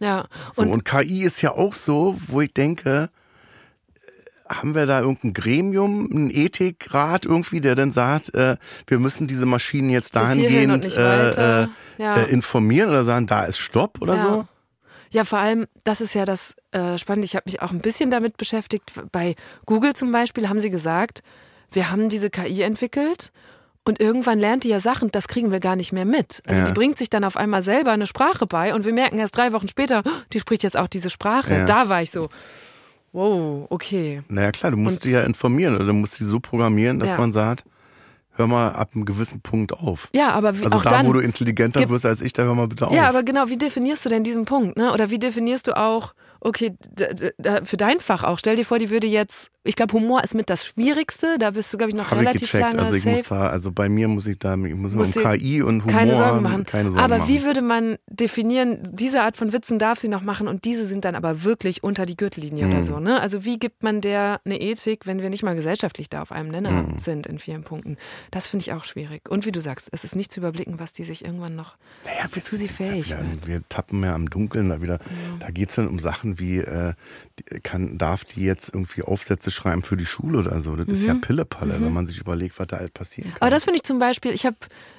Ja. So, Und, und, KI ist ja auch so, wo ich denke, äh, haben wir da irgendein Gremium, einen Ethikrat irgendwie, der dann sagt, äh, wir müssen diese Maschinen jetzt dahingehend äh, äh, Ja. äh, informieren oder sagen, da ist Stopp oder ja. so? Ja, vor allem, das ist ja das äh, Spannende. Ich habe mich auch ein bisschen damit beschäftigt. Bei Google zum Beispiel haben sie gesagt, wir haben diese KI entwickelt und irgendwann lernt die ja Sachen, das kriegen wir gar nicht mehr mit. Also Ja. die bringt sich dann auf einmal selber eine Sprache bei und wir merken erst drei Wochen später, oh, die spricht jetzt auch diese Sprache. Ja. Da war ich so, wow, okay. Naja klar, du musst Und- die ja informieren oder du musst die so programmieren, dass Ja. man sagt, hör mal ab einem gewissen Punkt auf. Ja, aber wie, Also auch da, dann. wo du intelligenter wirst als ich, da hör mal bitte auf. Ja, aber genau, wie definierst du denn diesen Punkt? Ne? Oder wie definierst du auch, okay, für dein Fach auch, stell dir vor, die würde jetzt, ich glaube, Humor ist mit das Schwierigste, da bist du, glaube ich, noch ich relativ gecheckt. lange Also ich safe. muss da, also bei mir muss ich da, ich muss um KI und Humor keine Sorgen machen. keine Sorgen aber machen. wie würde man definieren, diese Art von Witzen darf sie noch machen und diese sind dann aber wirklich unter die Gürtellinie Mhm. oder so. Ne? Also wie gibt man der eine Ethik, wenn wir nicht mal gesellschaftlich da auf einem Nenner Mhm. sind in vielen Punkten? Das finde ich auch schwierig. Und wie du sagst, es ist nicht zu überblicken, was die sich irgendwann noch, Naja, wozu sie sind ja fähig wieder. Wir tappen mehr am Dunkeln da wieder. Da geht es dann um Sachen wie, äh, kann, darf die jetzt irgendwie Aufsätze schreiben für die Schule oder so? Das ist ja Pillepalle, wenn man sich überlegt, was da halt passieren kann. Mhm. Aber das finde ich zum Beispiel, ich habe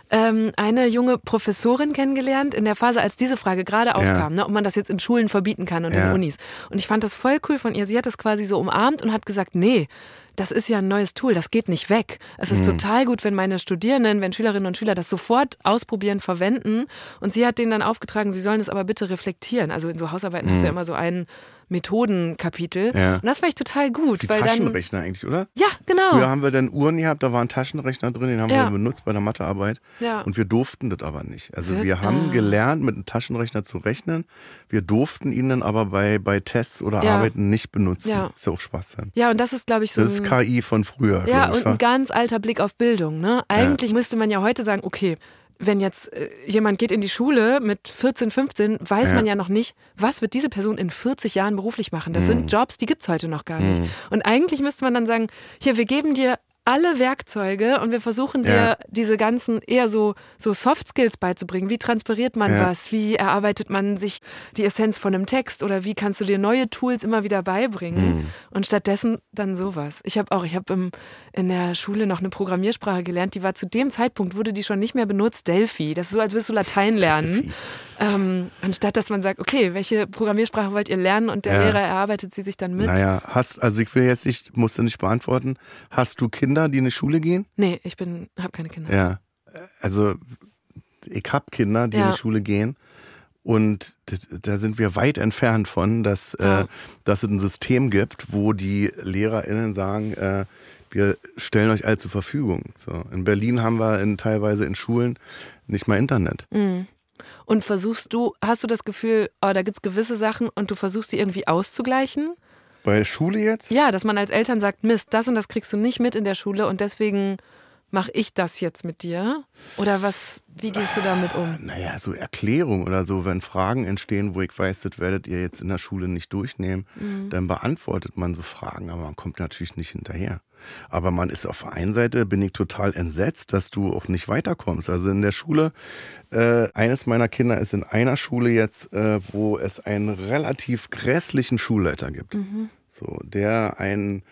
ähm, eine junge Professorin kennengelernt in der Phase, als diese Frage gerade aufkam, ne, ob man das jetzt in Schulen verbieten kann und Ja. in Unis. Und ich fand das voll cool von ihr. Sie hat das quasi so umarmt und hat gesagt, nee, das ist ja ein neues Tool, das geht nicht weg. Es ist total gut, wenn meine Studierenden, wenn Schülerinnen und Schüler das sofort ausprobieren, verwenden. Und sie hat denen dann aufgetragen, sie sollen es aber bitte reflektieren. Also in so Hausarbeiten hast du ja immer so ein Methodenkapitel. Ja. Und das fand ich total gut. Wie weil dann, Taschenrechner eigentlich, oder? ja, genau. Früher haben wir dann Uhren gehabt, da war ein Taschenrechner drin, den haben Ja. wir benutzt bei der Mathearbeit. Ja. Und wir durften das aber nicht. Also Wir- haben ah. gelernt, mit einem Taschenrechner zu rechnen. Wir durften ihn dann aber bei, bei Tests oder. Arbeiten nicht benutzen. Ja. Ist ja auch Schwachsinn. ja, und das ist, glaube ich, so Das ist KI von früher. Ja, und ein ganz alter Blick auf Bildung. Ne? Eigentlich müsste man ja heute sagen, okay, wenn jetzt äh, jemand geht in die Schule mit 14, 15, weiß Ja. man ja noch nicht, was wird diese Person in 40 Jahren beruflich machen. Das Mhm. sind Jobs, die gibt's heute noch gar nicht. Und eigentlich müsste man dann sagen, hier, wir geben dir alle Werkzeuge und wir versuchen dir Ja. diese ganzen eher so, so Soft Skills beizubringen. Wie transpiriert man Ja. was? Wie erarbeitet man sich die Essenz von einem Text? Oder wie kannst du dir neue Tools immer wieder beibringen? Mhm. Und stattdessen dann sowas. Ich habe auch, ich habe in der Schule noch eine Programmiersprache gelernt, die war zu dem Zeitpunkt, wurde die schon nicht mehr benutzt, Delphi. Das ist so, als würdest du Latein lernen. Ähm, anstatt dass man sagt, okay, welche Programmiersprache wollt ihr lernen? Und der Ja. Lehrer erarbeitet sie sich dann mit. Naja, hast, also ich will jetzt nicht, musste nicht beantworten. Hast du Kinder, die in die Schule gehen? Nee, ich bin, habe keine Kinder. Ja. Also ich hab Kinder, die Ja. in die Schule gehen. Und da sind wir weit entfernt von, dass, ja. äh, dass es ein System gibt, wo die LehrerInnen sagen, äh, wir stellen euch all zur Verfügung. So. In Berlin haben wir in, teilweise in Schulen nicht mal Internet. Mhm. Und versuchst du, hast du das Gefühl, oh, da gibt es gewisse Sachen und du versuchst die irgendwie auszugleichen? Bei der Schule jetzt? Ja, dass man als Eltern sagt, Mist, das und das kriegst du nicht mit in der Schule und deswegen mache ich das jetzt mit dir? Oder was, wie gehst du damit um? Naja, so Erklärung oder so, wenn Fragen entstehen, wo ich weiß, das werdet ihr jetzt in der Schule nicht durchnehmen, mhm. dann beantwortet man so Fragen, aber man kommt natürlich nicht hinterher. Aber man ist auf der einen Seite, bin ich total entsetzt, dass du auch nicht weiterkommst. Also in der Schule, äh, eines meiner Kinder ist in einer Schule jetzt, äh, wo es einen relativ grässlichen Schulleiter gibt. Mhm. So, der einen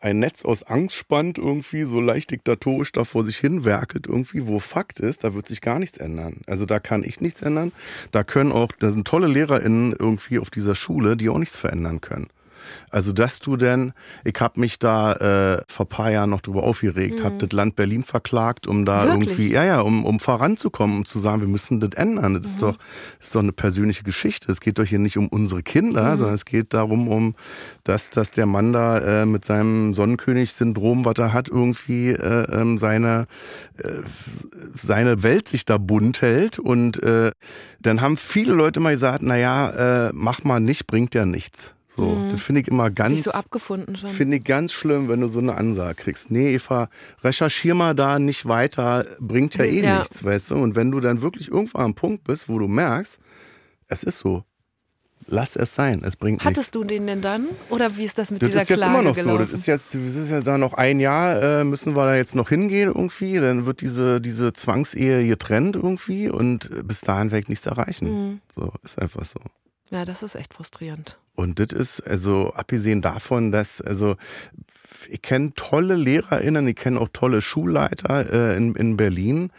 ein Netz aus Angst spannt, irgendwie so leicht diktatorisch da vor sich hin werkelt, irgendwie, wo Fakt ist, da wird sich gar nichts ändern. Also da kann ich nichts ändern. Da können auch, da sind tolle LehrerInnen irgendwie auf dieser Schule, die auch nichts verändern können. Also, dass du denn, ich habe mich da äh, vor ein paar Jahren noch drüber aufgeregt, mhm. habe das Land Berlin verklagt, um da Wirklich? irgendwie, ja, ja, um, um voranzukommen, um zu sagen, wir müssen das ändern. Das, mhm. ist, doch, das ist doch eine persönliche Geschichte. Es geht doch hier nicht um unsere Kinder, mhm. sondern es geht darum, um dass, dass der Mann da äh, mit seinem Sonnenkönig-Syndrom, was er hat, irgendwie äh, ähm, seine, äh, seine Welt sich da bunt hält. Und äh, dann haben viele Leute mal gesagt, naja, äh, mach mal nicht, bringt ja nichts. So, mhm. das finde ich immer ganz. Sich so abgefunden schon. Finde ich ganz schlimm, wenn du so eine Ansage kriegst. Nee, Eva, recherchier mal da nicht weiter, bringt ja eh ja. nichts, weißt du? Und wenn du dann wirklich irgendwo am Punkt bist, wo du merkst, es ist so. Lass es sein, es bringt Hattest nichts. du den denn dann? Oder wie ist das mit das dieser Klage Das ist jetzt immer noch gelaufen? so. Das ist jetzt, das ist ja da noch ein Jahr, äh, müssen wir da jetzt noch hingehen irgendwie. Dann wird diese, diese Zwangsehe getrennt irgendwie und bis dahin werde ich nichts erreichen. Mhm. So, ist einfach so. Ja, das ist echt frustrierend. Und das ist, also abgesehen davon, dass, also ich kenne tolle LehrerInnen, ich kenne auch tolle Schulleiter äh, in, in Berlin,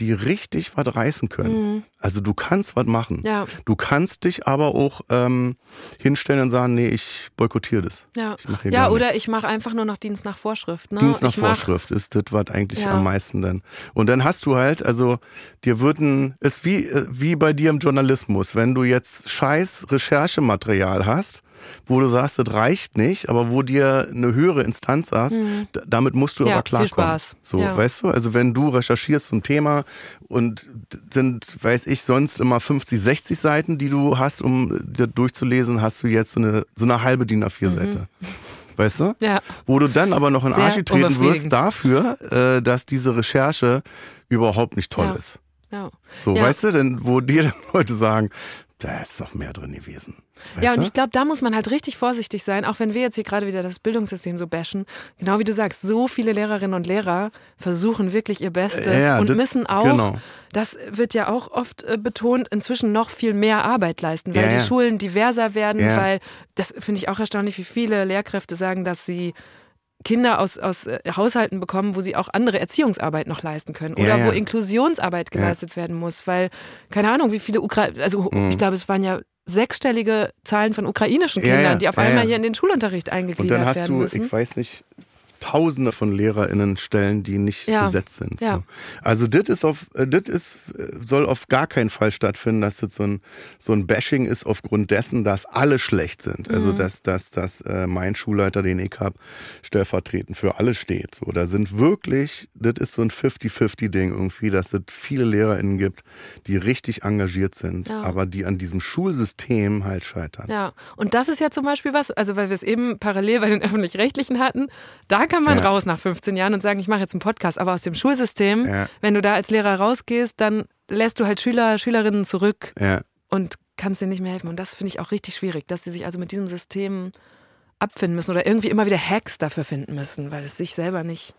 die richtig was reißen können. Mhm. Also du kannst was machen. Ja. Du kannst dich aber auch ähm, hinstellen und sagen, nee, ich boykottiere das. Ja, ja oder ich mache einfach nur noch Dienst nach Vorschrift. Ne? Dienst nach ich Vorschrift ist das, was eigentlich ja. am meisten denn. Und dann hast du halt, also dir würden, ist wie, äh, wie bei dir im Journalismus, wenn du jetzt scheiß Recherchematerial hast, wo du sagst, das reicht nicht, aber wo dir eine höhere Instanz sagst, mhm. damit musst du ja, aber klarkommen. Viel Spaß. So, ja. weißt du? Also wenn du recherchierst zum Thema und sind, weiß ich, sonst immer 50, 60 Seiten, die du hast, um durchzulesen, hast du jetzt so eine, so eine halbe DIN A4-Seite. Mhm. Weißt du? Ja. Wo du dann aber noch in Arsch treten wirst dafür, äh, dass diese Recherche überhaupt nicht toll ja. ist. Ja. So, ja. weißt du, denn wo dir dann Leute sagen, da ist doch mehr drin gewesen. Weißt ja, und ich glaube, da muss man halt richtig vorsichtig sein, auch wenn wir jetzt hier gerade wieder das Bildungssystem so bashen. Genau wie du sagst, so viele Lehrerinnen und Lehrer versuchen wirklich ihr Bestes ja, und das, müssen auch, genau. das wird ja auch oft äh, betont, inzwischen noch viel mehr Arbeit leisten, weil ja, die Schulen diverser werden, weil das finde ich auch erstaunlich, wie viele Lehrkräfte sagen, dass sie Kinder aus, aus äh, Haushalten bekommen, wo sie auch andere Erziehungsarbeit noch leisten können oder ja, ja. wo Inklusionsarbeit geleistet werden muss, weil keine Ahnung, wie viele Ukrainer, also mhm. ich glaube, es waren ja sechsstellige Zahlen von ukrainischen Kindern, die auf einmal hier in den Schulunterricht eingegliedert werden Und dann hast du, müssen. ich weiß nicht, Tausende von LehrerInnen stellen, die nicht ja. besetzt sind. Ja. Also das ist auf, das ist, soll auf gar keinen Fall stattfinden, dass das so ein, so ein Bashing ist aufgrund dessen, dass alle schlecht sind. Also mhm. dass, dass, dass äh, mein Schulleiter, den ich habe, stellvertretend für alle steht. So, da sind wirklich, das ist so ein 50-50-Ding irgendwie, dass es viele LehrerInnen gibt, die richtig engagiert sind, ja. aber die an diesem Schulsystem halt scheitern. Ja, und das ist ja zum Beispiel was, also weil wir es eben parallel bei den Öffentlich-Rechtlichen hatten, da kann man ja. raus nach 15 Jahren und sagen, ich mache jetzt einen Podcast. Aber aus dem Schulsystem, ja. wenn du da als Lehrer rausgehst, dann lässt du halt Schüler, Schülerinnen zurück ja. und kannst denen nicht mehr helfen. Und das finde ich auch richtig schwierig, dass sie sich also mit diesem System abfinden müssen oder irgendwie immer wieder Hacks dafür finden müssen, weil es sich selber nicht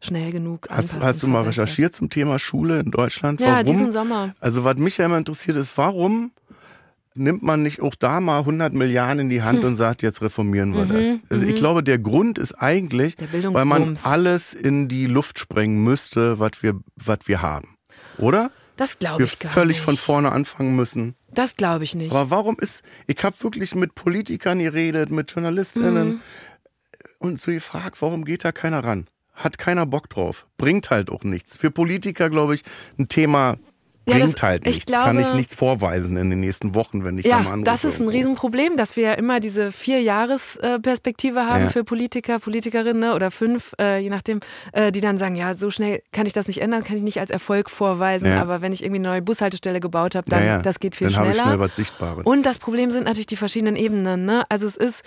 schnell genug Hast, hast du mal recherchiert zum Thema Schule in Deutschland? Ja, warum? diesen Sommer. Also was mich ja immer interessiert ist, warum nimmt man nicht auch da mal 100 Milliarden in die Hand hm. und sagt, jetzt reformieren wir mhm, das? Also ich mhm. glaube, der Grund ist eigentlich, weil man alles in die Luft sprengen müsste, was wir, was wir haben. Oder? Das glaube ich gar völlig nicht. von vorne anfangen müssen. Das glaube ich nicht. Aber warum ist, ich habe wirklich mit Politikern geredet, mit Journalistinnen mhm. und so gefragt, warum geht da keiner ran? Hat keiner Bock drauf. Bringt halt auch nichts. Für Politiker, glaube ich, ein Thema bringt Ja, das- halt ich nichts. Kann ich glaube- nichts vorweisen in den nächsten Wochen, wenn ich da mal Ja, anrufe. das ist ein. Riesenproblem, dass wir ja immer diese Vier-Jahres-Perspektive haben Ja. für Politiker, Politikerinnen ne, oder fünf, äh, je nachdem, äh, die dann sagen, ja, so schnell kann ich das nicht ändern, kann ich nicht als Erfolg vorweisen, Ja. aber wenn ich irgendwie eine neue Bushaltestelle gebaut habe, dann ja, ja. das geht viel Dann habe schneller. ich schnell was Sichtbares. Und das Problem sind natürlich die verschiedenen Ebenen. Ne? Also es ist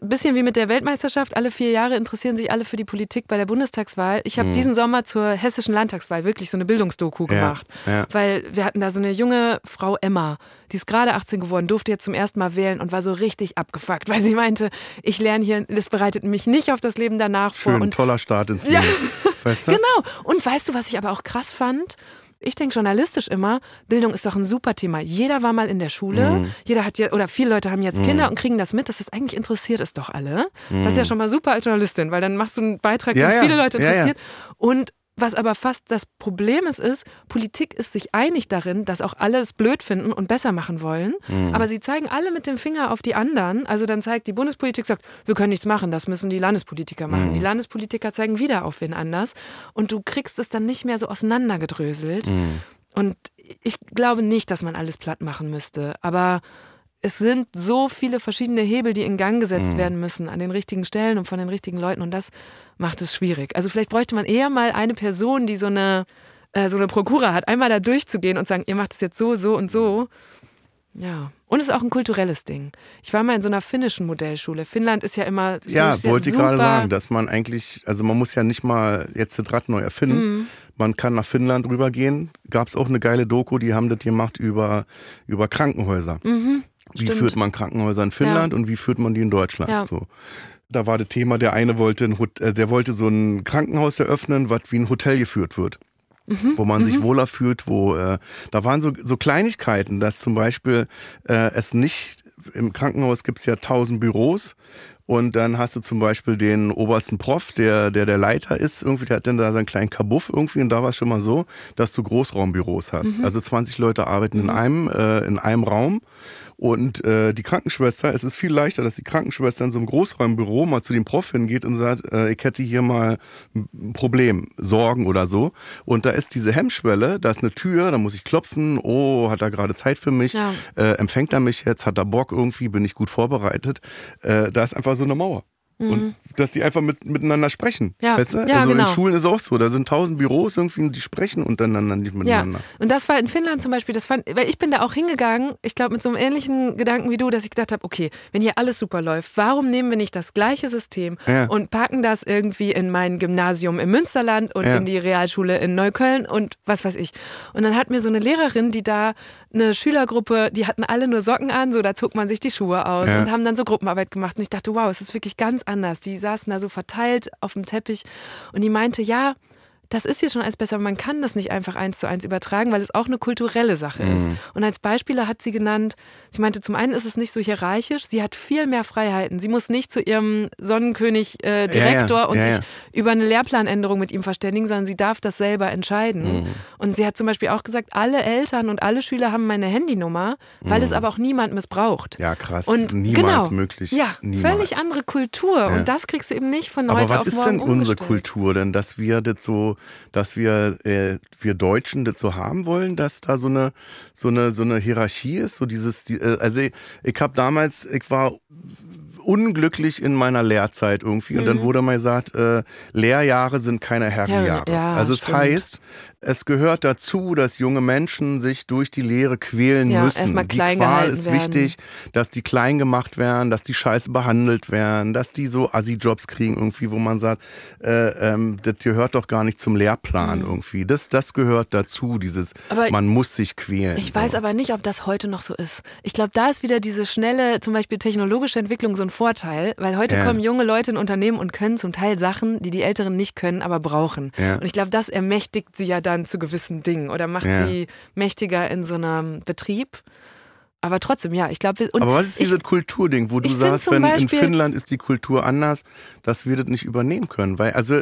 ein bisschen wie mit der Weltmeisterschaft. Alle vier Jahre interessieren sich alle für die Politik bei der Bundestagswahl. Ich habe diesen Sommer zur hessischen Landtagswahl wirklich so eine Bildungsdoku Mhm. Ja, gemacht. ja. Weil wir hatten da so eine junge Frau Emma, die ist gerade 18 geworden, durfte jetzt zum ersten Mal wählen und war so richtig abgefuckt, weil sie meinte, ich lerne hier, das bereitet mich nicht auf das Leben danach vor. Schön, Und toller Start ins Ja. Leben. Weißt du? Genau. Und weißt du, was ich aber auch krass fand? Ich denke journalistisch immer, Bildung ist doch ein super Thema. Jeder war mal in der Schule, Mhm. jeder hat ja, oder viele Leute haben jetzt Kinder und kriegen das mit, dass das eigentlich interessiert ist doch alle. Das ist ja schon mal super als Journalistin, weil dann machst du einen Beitrag, Mhm. Ja, der ja. viele Leute Ja, ja. interessiert. Und was aber fast das Problem ist, ist, Politik ist sich einig darin, dass auch alle es blöd finden und besser machen wollen. Mhm. Aber sie zeigen alle mit dem Finger auf die anderen. Also dann zeigt die Bundespolitik, sagt, wir können nichts machen, das müssen die Landespolitiker machen. Mhm. Die Landespolitiker zeigen wieder auf wen anders. Und du kriegst es dann nicht mehr so auseinandergedröselt. Mhm. Und ich glaube nicht, dass man alles platt machen müsste. Aber es sind so viele verschiedene Hebel, die in Gang gesetzt Mhm. werden müssen an den richtigen Stellen und von den richtigen Leuten. Und das macht es schwierig. Also vielleicht bräuchte man eher mal eine Person, die so eine, äh, so eine Prokura hat, einmal da durchzugehen und sagen, ihr macht es jetzt so, so und so. Ja. Und es ist auch ein kulturelles Ding. Ich war mal in so einer finnischen Modellschule. Finnland ist ja immer Ja, ist ja wollte ich gerade sagen, dass man eigentlich, also man muss ja nicht mal jetzt das Rad neu erfinden. Mhm. Man kann nach Finnland rübergehen. Gab es auch eine geile Doku, die haben das gemacht über, über Krankenhäuser. Wie Mhm. stimmt. führt man Krankenhäuser in Finnland und wie führt man die in Deutschland? Ja. So. Da war das Thema, der eine wollte, ein, Hot- äh, der wollte so ein Krankenhaus eröffnen, was wie ein Hotel geführt wird. Mhm. Wo man sich wohler fühlt, wo äh, da waren so, so Kleinigkeiten, dass zum Beispiel äh, es nicht im Krankenhaus gibt es ja tausend Büros und dann hast du zum Beispiel den obersten Prof, der der, der Leiter ist, irgendwie, der hat dann da seinen kleinen Kabuff irgendwie und da war es schon mal so, dass du Großraumbüros hast. Also 20 Leute arbeiten in einem äh, in einem Raum und äh, die Krankenschwester, es ist viel leichter, dass die Krankenschwester in so einem Großraumbüro mal zu dem Prof hingeht und sagt, äh, ich hätte hier mal ein Problem, Sorgen oder so. Und da ist diese Hemmschwelle, da ist eine Tür, da muss ich klopfen, oh, hat er gerade Zeit für mich, Ja. äh, empfängt er mich jetzt, hat er Bock irgendwie, bin ich gut vorbereitet. Äh, da ist einfach so eine Mauer. Und dass die einfach mit, miteinander sprechen. Mhm. Ja, Weißt du? ja, also genau. in Schulen ist auch so. Da sind tausend Büros irgendwie, und die sprechen untereinander nicht Ja, miteinander. und das war in Finnland zum Beispiel, das fand, weil ich bin da auch hingegangen, ich glaube mit so einem ähnlichen Gedanken wie du, dass ich gedacht habe, okay, wenn hier alles super läuft, warum nehmen wir nicht das gleiche System Ja. und packen das irgendwie in mein Gymnasium im Münsterland und Ja. in die Realschule in Neukölln und was weiß ich. Und dann hat mir so eine Lehrerin, die da eine Schülergruppe, die hatten alle nur Socken an, so da zog man sich die Schuhe aus Ja. und haben dann so Gruppenarbeit gemacht und ich dachte, wow, es ist wirklich ganz anders. Die saßen da so verteilt auf dem Teppich und die meinte, ja, das ist hier schon alles besser, aber man kann das nicht einfach eins zu eins übertragen, weil es auch eine kulturelle Sache ist. Mhm. Und als Beispiele hat sie genannt, sie meinte, zum einen ist es nicht so hierarchisch, sie hat viel mehr Freiheiten. Sie muss nicht zu ihrem Sonnenkönig äh, Direktor Ja, ja, und ja, sich über eine Lehrplanänderung mit ihm verständigen, sondern sie darf das selber entscheiden. Mhm. Und sie hat zum Beispiel auch gesagt, alle Eltern und alle Schüler haben meine Handynummer, weil es aber auch niemand missbraucht. Mhm. Ja, krass. Und Niemals genau, möglich. Ja, Niemals. völlig andere Kultur. Und das kriegst du eben nicht von Aber heute was auf ist morgen denn unsere umgestellt. Kultur denn, dass wir das so, dass wir äh, wir Deutschen so haben wollen, dass da so eine so eine so eine Hierarchie ist, so dieses, die, äh, also ich, ich habe damals, ich war unglücklich in meiner Lehrzeit irgendwie und Mhm. dann wurde mal gesagt, äh, Lehrjahre sind keine Herrenjahre. Ja, also es stimmt. heißt, es gehört dazu, dass junge Menschen sich durch die Lehre quälen Ja, müssen. erstmal die klein Qual gehalten ist werden. wichtig, dass die klein gemacht werden, dass die scheiße behandelt werden, dass die so Assi-Jobs kriegen irgendwie, wo man sagt, äh, ähm, das gehört doch gar nicht zum Lehrplan irgendwie. Das, das gehört dazu, dieses, Mhm. Aber man muss sich quälen. Ich weiß so. aber nicht, ob das heute noch so ist. Ich glaube, da ist wieder diese schnelle, zum Beispiel technologische Entwicklung so ein Vorteil, weil heute Ja. kommen junge Leute in Unternehmen und können zum Teil Sachen, die die Älteren nicht können, aber brauchen. Ja. Und ich glaube, das ermächtigt sie ja dann zu gewissen Dingen oder macht Ja. sie mächtiger in so einem Betrieb. Aber trotzdem, ja, ich glaube. Aber was ist dieses Kulturding, wo du sagst, wenn in Finnland ist die Kultur anders, dass wir das nicht übernehmen können? Weil, also,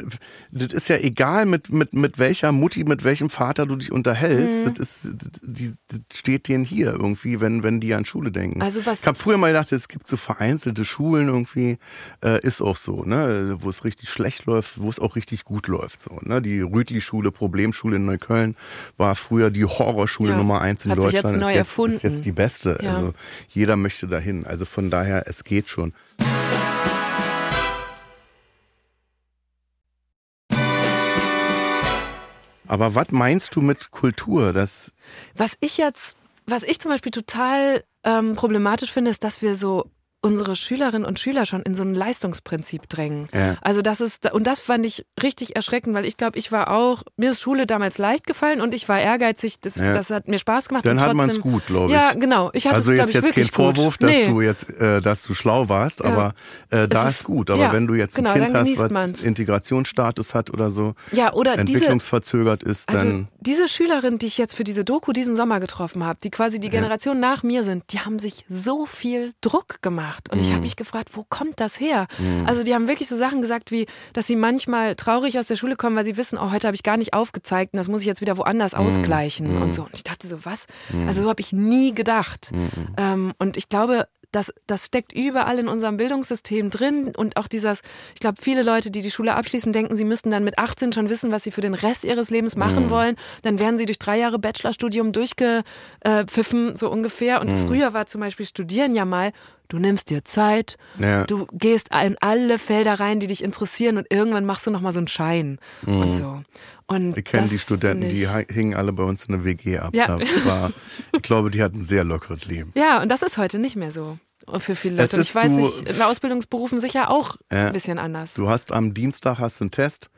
das ist ja egal, mit, mit, mit welcher Mutti, mit welchem Vater du dich unterhältst, mhm. das, ist, die, das steht denen hier irgendwie, wenn, wenn die an Schule denken. Also was ich habe früher mal gedacht, es gibt so vereinzelte Schulen irgendwie, äh, ist auch so, ne, wo es richtig schlecht läuft, wo es auch richtig gut läuft. So, ne? Die Rütli-Schule, Problemschule in Neukölln, war früher die Horrorschule ja. Nummer eins in Hat Deutschland. Sich jetzt neu ist, jetzt, ist jetzt die beste Beste. Ja. Also jeder möchte dahin. Also von daher, es geht schon. Aber was meinst du mit Kultur? Das was ich jetzt, was ich zum Beispiel total ähm, problematisch finde, ist, dass wir so unsere Schülerinnen und Schüler schon in so ein Leistungsprinzip drängen. Ja. Also das ist, und das fand ich richtig erschreckend, weil ich glaube, ich war auch, mir ist Schule damals leicht gefallen und ich war ehrgeizig, das, ja. das hat mir Spaß gemacht. Dann hat man es gut, glaube ich. Ja, genau. Ich hatte also es, ist jetzt kein Vorwurf, dass nee. du jetzt, äh, dass du schlau warst, ja. aber äh, da ist, ist, gut. Aber wenn du jetzt genau, ein Kind hast, was man's. Integrationsstatus hat oder so, ja, oder entwicklungsverzögert diese, ist, dann... Also diese Schülerin, die ich jetzt für diese Doku diesen Sommer getroffen habe, die quasi die Generation nach mir sind, die haben sich so viel Druck gemacht. Und ich habe mhm. mich gefragt, wo kommt das her? Mhm. Also die haben wirklich so Sachen gesagt, wie, dass sie manchmal traurig aus der Schule kommen, weil sie wissen, oh, heute habe ich gar nicht aufgezeigt und das muss ich jetzt wieder woanders mhm. ausgleichen und so. Und ich dachte so, was? Also so habe ich nie gedacht. Ähm, und ich glaube, das, das steckt überall in unserem Bildungssystem drin und auch dieses, ich glaube, viele Leute, die die Schule abschließen, denken, sie müssten dann mit 18 schon wissen, was sie für den Rest ihres Lebens machen mhm. wollen. Dann werden sie durch drei Jahre Bachelorstudium durchgepfiffen, so ungefähr. Und mhm. früher war zum Beispiel Studieren ja mal, du nimmst dir Zeit, ja. du gehst in alle Felder rein, die dich interessieren und irgendwann machst du nochmal so einen Schein mhm. und so. Und Wir kennen die Studenten, die hingen alle bei uns in der WG ab. Ja. War, ich glaube, die hatten ein sehr lockeres Leben. Ja, und das ist heute nicht mehr so für viele Leute. Und ich weiß nicht, in Ausbildungsberufen sicher auch äh, ein bisschen anders. Du hast am Dienstag hast du einen Test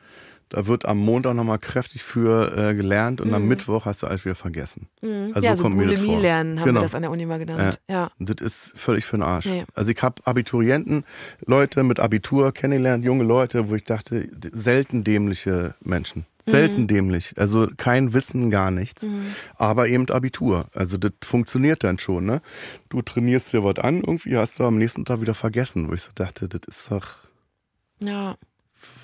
da wird am Montag nochmal kräftig für äh, gelernt und mhm. am Mittwoch hast du alles wieder vergessen. Mhm. Also ja, so, so kommt mir das vor. lernen haben genau. wir das an der Uni mal genannt. Ja. ja. Das ist völlig für den Arsch. Nee. Also ich habe Abiturienten, Leute mit Abitur kennengelernt, junge Leute, wo ich dachte, selten dämliche Menschen. Selten mhm. dämlich. Also kein Wissen, gar nichts. Mhm. Aber eben Abitur. Also das funktioniert dann schon. Ne? Du trainierst dir was an, irgendwie hast du am nächsten Tag wieder vergessen, wo ich so dachte, das ist doch... Ja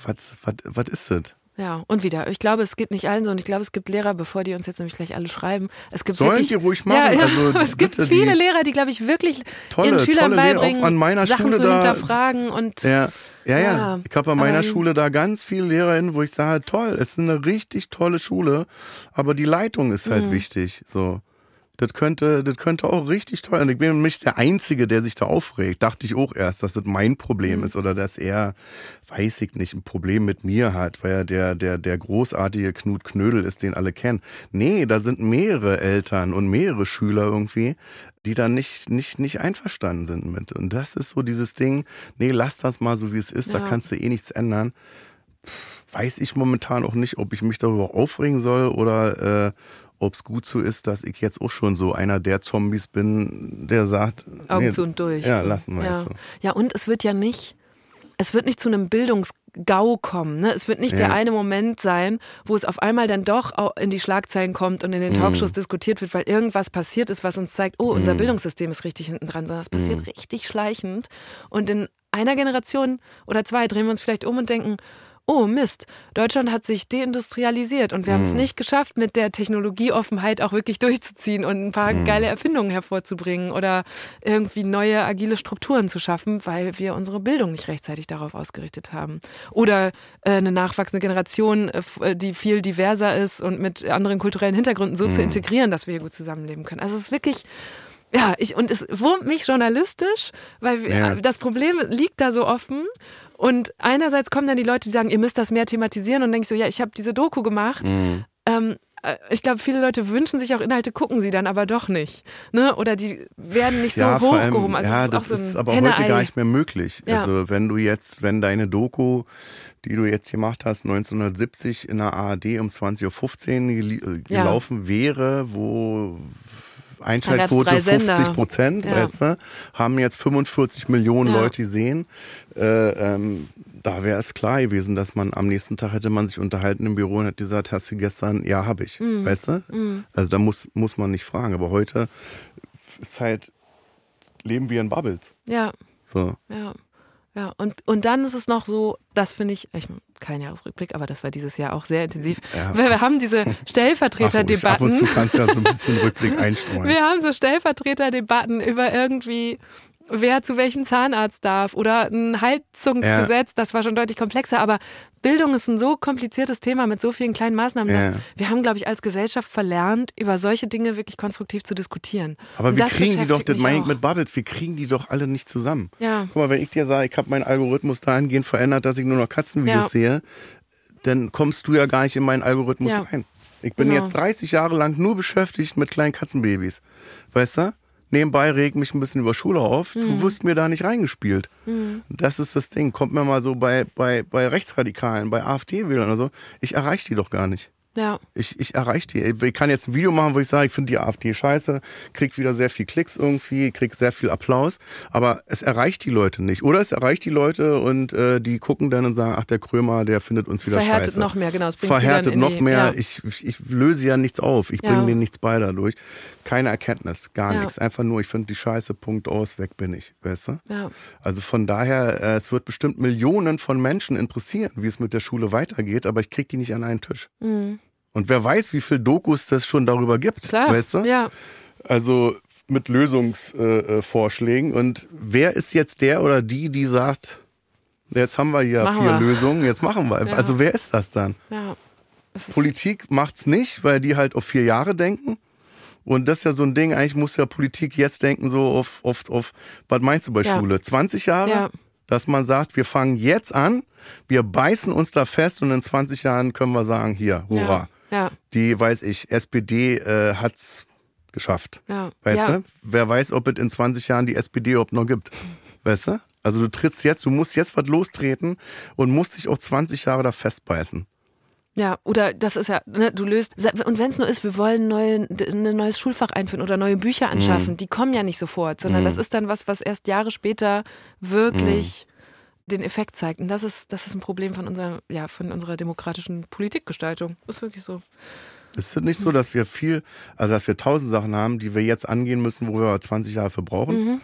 was, was, was ist das? Ja, und wieder. Ich glaube, es geht nicht allen so und ich glaube, es gibt Lehrer, bevor die uns jetzt nämlich gleich alle schreiben. Es gibt Sollen wirklich, die ruhig machen? Ja, ja, also, es gibt viele Lehrer, die, glaube ich, wirklich tolle, ihren Schülern beibringen, an meiner Sachen Schule zu hinterfragen und ja. Ja, ja. ja. Ich habe an meiner Schule da ganz viele LehrerInnen, wo ich sage, toll, es ist eine richtig tolle Schule, aber die Leitung ist halt mhm. wichtig. So. Das könnte, das könnte auch richtig toll sein. Ich bin nämlich der Einzige, der sich da aufregt. Dachte ich auch erst, dass das mein Problem mhm. ist oder dass er, weiß ich nicht, ein Problem mit mir hat, weil er der, der, der großartige Knut Knödel ist, den alle kennen. Nee, da sind mehrere Eltern und mehrere Schüler irgendwie, die da nicht, nicht, nicht einverstanden sind mit. Und das ist so dieses Ding, nee, lass das mal so, wie es ist, ja. da kannst du eh nichts ändern. weiß ich momentan auch nicht, ob ich mich darüber aufregen soll oder, äh, ob es gut so ist, dass ich jetzt auch schon so einer der Zombies bin, der sagt, Augen nee, zu und durch. Ja, lassen wir ja. jetzt so. Ja, und es wird ja nicht, es wird nicht zu einem Bildungsgau kommen. Ne? Es wird nicht ja. der eine Moment sein, wo es auf einmal dann doch in die Schlagzeilen kommt und in den Talkshows mm. diskutiert wird, weil irgendwas passiert ist, was uns zeigt, oh, unser mm. Bildungssystem ist richtig hinten dran, sondern es passiert mm. richtig schleichend. Und in einer Generation oder zwei drehen wir uns vielleicht um und denken, oh Mist, Deutschland hat sich deindustrialisiert und wir mhm. haben es nicht geschafft, mit der Technologieoffenheit auch wirklich durchzuziehen und ein paar mhm. geile Erfindungen hervorzubringen oder irgendwie neue agile Strukturen zu schaffen, weil wir unsere Bildung nicht rechtzeitig darauf ausgerichtet haben. Oder äh, eine nachwachsende Generation, äh, äh die viel diverser ist und mit anderen kulturellen Hintergründen so mhm. zu integrieren, dass wir hier gut zusammenleben können. Also es ist wirklich ja, ich, und es wurmt mich journalistisch, weil ja. das Problem liegt da so offen und einerseits kommen dann die Leute, die sagen, ihr müsst das mehr thematisieren und denkst so, ja, ich habe diese Doku gemacht. Mhm. Ähm, äh, ich glaube, viele Leute wünschen sich auch Inhalte, gucken sie dann aber doch nicht. Ne? Oder die werden nicht so ja, hochgehoben. Also ja, das ist, ist so aber heute gar nicht mehr möglich. Ja. Also wenn du jetzt, wenn deine Doku, die du jetzt gemacht hast, 1970 in der ARD um 20.15 Uhr gelaufen ja. wäre, wo Einschaltquote 50 Prozent, ja. weißt du, haben jetzt 45 Millionen ja. Leute gesehen. Äh, ähm, da wäre es klar gewesen, dass man am nächsten Tag hätte man sich unterhalten im Büro und hätte gesagt, hast du gestern, ja, habe ich, mhm. weißt du? Mhm. Also da muss, muss man nicht fragen. Aber heute ist halt, leben wir in Bubbles. Ja, So. ja. Ja, und, und dann ist es noch so, das finde ich, ich kein Jahresrückblick, aber das war dieses Jahr auch sehr intensiv. Ja. Weil wir haben diese ruhig. Ab und Stellvertreterdebatten. zu kannst du ja so ein bisschen Rückblick einstreuen. Wir haben so Stellvertreterdebatten über irgendwie, wer zu welchem Zahnarzt darf oder ein Heizungsgesetz, das war schon deutlich komplexer, aber Bildung ist ein so kompliziertes Thema mit so vielen kleinen Maßnahmen, Ja. dass wir haben, glaube ich, als Gesellschaft verlernt, über solche Dinge wirklich konstruktiv zu diskutieren. Aber Und wir kriegen die doch, das meine ich mit Bubbles, wir kriegen die doch alle nicht zusammen. Ja. Guck mal, wenn ich dir sage, ich habe meinen Algorithmus dahingehend verändert, dass ich nur noch Katzenvideos Ja. sehe, dann kommst du ja gar nicht in meinen Algorithmus Ja. rein. Ich bin Genau. jetzt 30 Jahre lang nur beschäftigt mit kleinen Katzenbabys. Weißt du? Nebenbei reg mich ein bisschen über Schule auf. Mhm. Du wirst mir da nicht reingespielt. Das ist das Ding. Kommt mir mal so bei, bei, bei Rechtsradikalen, bei AfD-Wählern oder so. Ich erreiche die doch gar nicht. Ja, Ich, ich erreiche die. Ich kann jetzt ein Video machen, wo ich sage, ich finde die AfD scheiße, krieg wieder sehr viel Klicks irgendwie, krieg sehr viel Applaus, aber es erreicht die Leute nicht. Oder es erreicht die Leute und äh, die gucken dann und sagen, ach, der Krömer, der findet uns es wieder verhärtet scheiße. noch mehr, genau. Es Verhärtet noch die, mehr. Ja. Ich, ich, ich löse ja nichts auf. Ich Ja. bringe denen nichts bei dadurch. Keine Erkenntnis, gar Ja. nichts. Einfach nur, ich finde die Scheiße, Punkt aus, weg bin ich. Weißt du? ja. Also von daher, äh, es wird bestimmt Millionen von Menschen interessieren, wie es mit der Schule weitergeht, aber ich krieg die nicht an einen Tisch. Und wer weiß, wie viel Dokus das schon darüber gibt, Klar. weißt du? Ja. Also mit Lösungsvorschlägen. Äh, Vorschlägen. Und wer ist jetzt der oder die, die sagt, jetzt haben wir hier Machen vier wir. Lösungen, jetzt machen wir. Ja. Also wer ist das dann? Ja. Politik macht's nicht, weil die halt auf vier Jahre denken. Und das ist ja so ein Ding, eigentlich muss ja Politik jetzt denken, so auf, auf, auf was meinst du bei Ja. Schule? 20 Jahre? Ja. Dass man sagt, wir fangen jetzt an, wir beißen uns da fest und in 20 Jahren können wir sagen, hier, hurra. Ja. Die, weiß ich, SPD äh, hat's geschafft. Ja. Weißt du? Wer weiß, ob es in 20 Jahren die SPD überhaupt noch gibt. Weißt du? Also du trittst jetzt, du musst jetzt was lostreten und musst dich auch 20 Jahre da festbeißen. Ja, oder das ist ja, ne, du löst, und wenn es nur ist, wir wollen neue, ein neues Schulfach einführen oder neue Bücher anschaffen, Mhm. die kommen ja nicht sofort, sondern das ist dann was, was erst Jahre später wirklich Mhm. den Effekt zeigt. Und das ist, das ist ein Problem von unserer, ja, von unserer demokratischen Politikgestaltung. Ist wirklich so. Es ist nicht so, dass wir viel, also dass wir tausend Sachen haben, die wir jetzt angehen müssen, wo wir aber 20 Jahre für brauchen.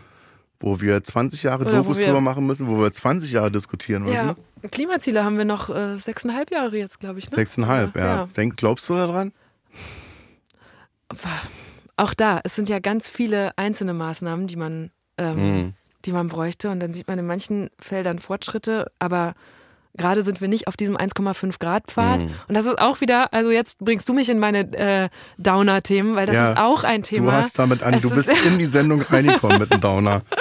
Wo wir 20 Jahre. Oder wir- drüber machen müssen, wo wir 20 Jahre diskutieren müssen. Ja, Klimaziele haben wir noch äh, sechseinhalb Jahre jetzt, glaube ich. Ne? Sechseinhalb, ja. ja. Denk, glaubst du daran? Auch da, es sind ja ganz viele einzelne Maßnahmen, die man, ähm, Mhm. die man bräuchte. Und dann sieht man in manchen Feldern Fortschritte, aber gerade sind wir nicht auf diesem 1,5 Grad Pfad. Mhm. Und das ist auch wieder, also jetzt bringst du mich in meine äh, Downer-Themen, weil das Ja, ist auch ein Thema. Du hast damit an, Es du ist- bist in die Sendung reingekommen mit einem Downer.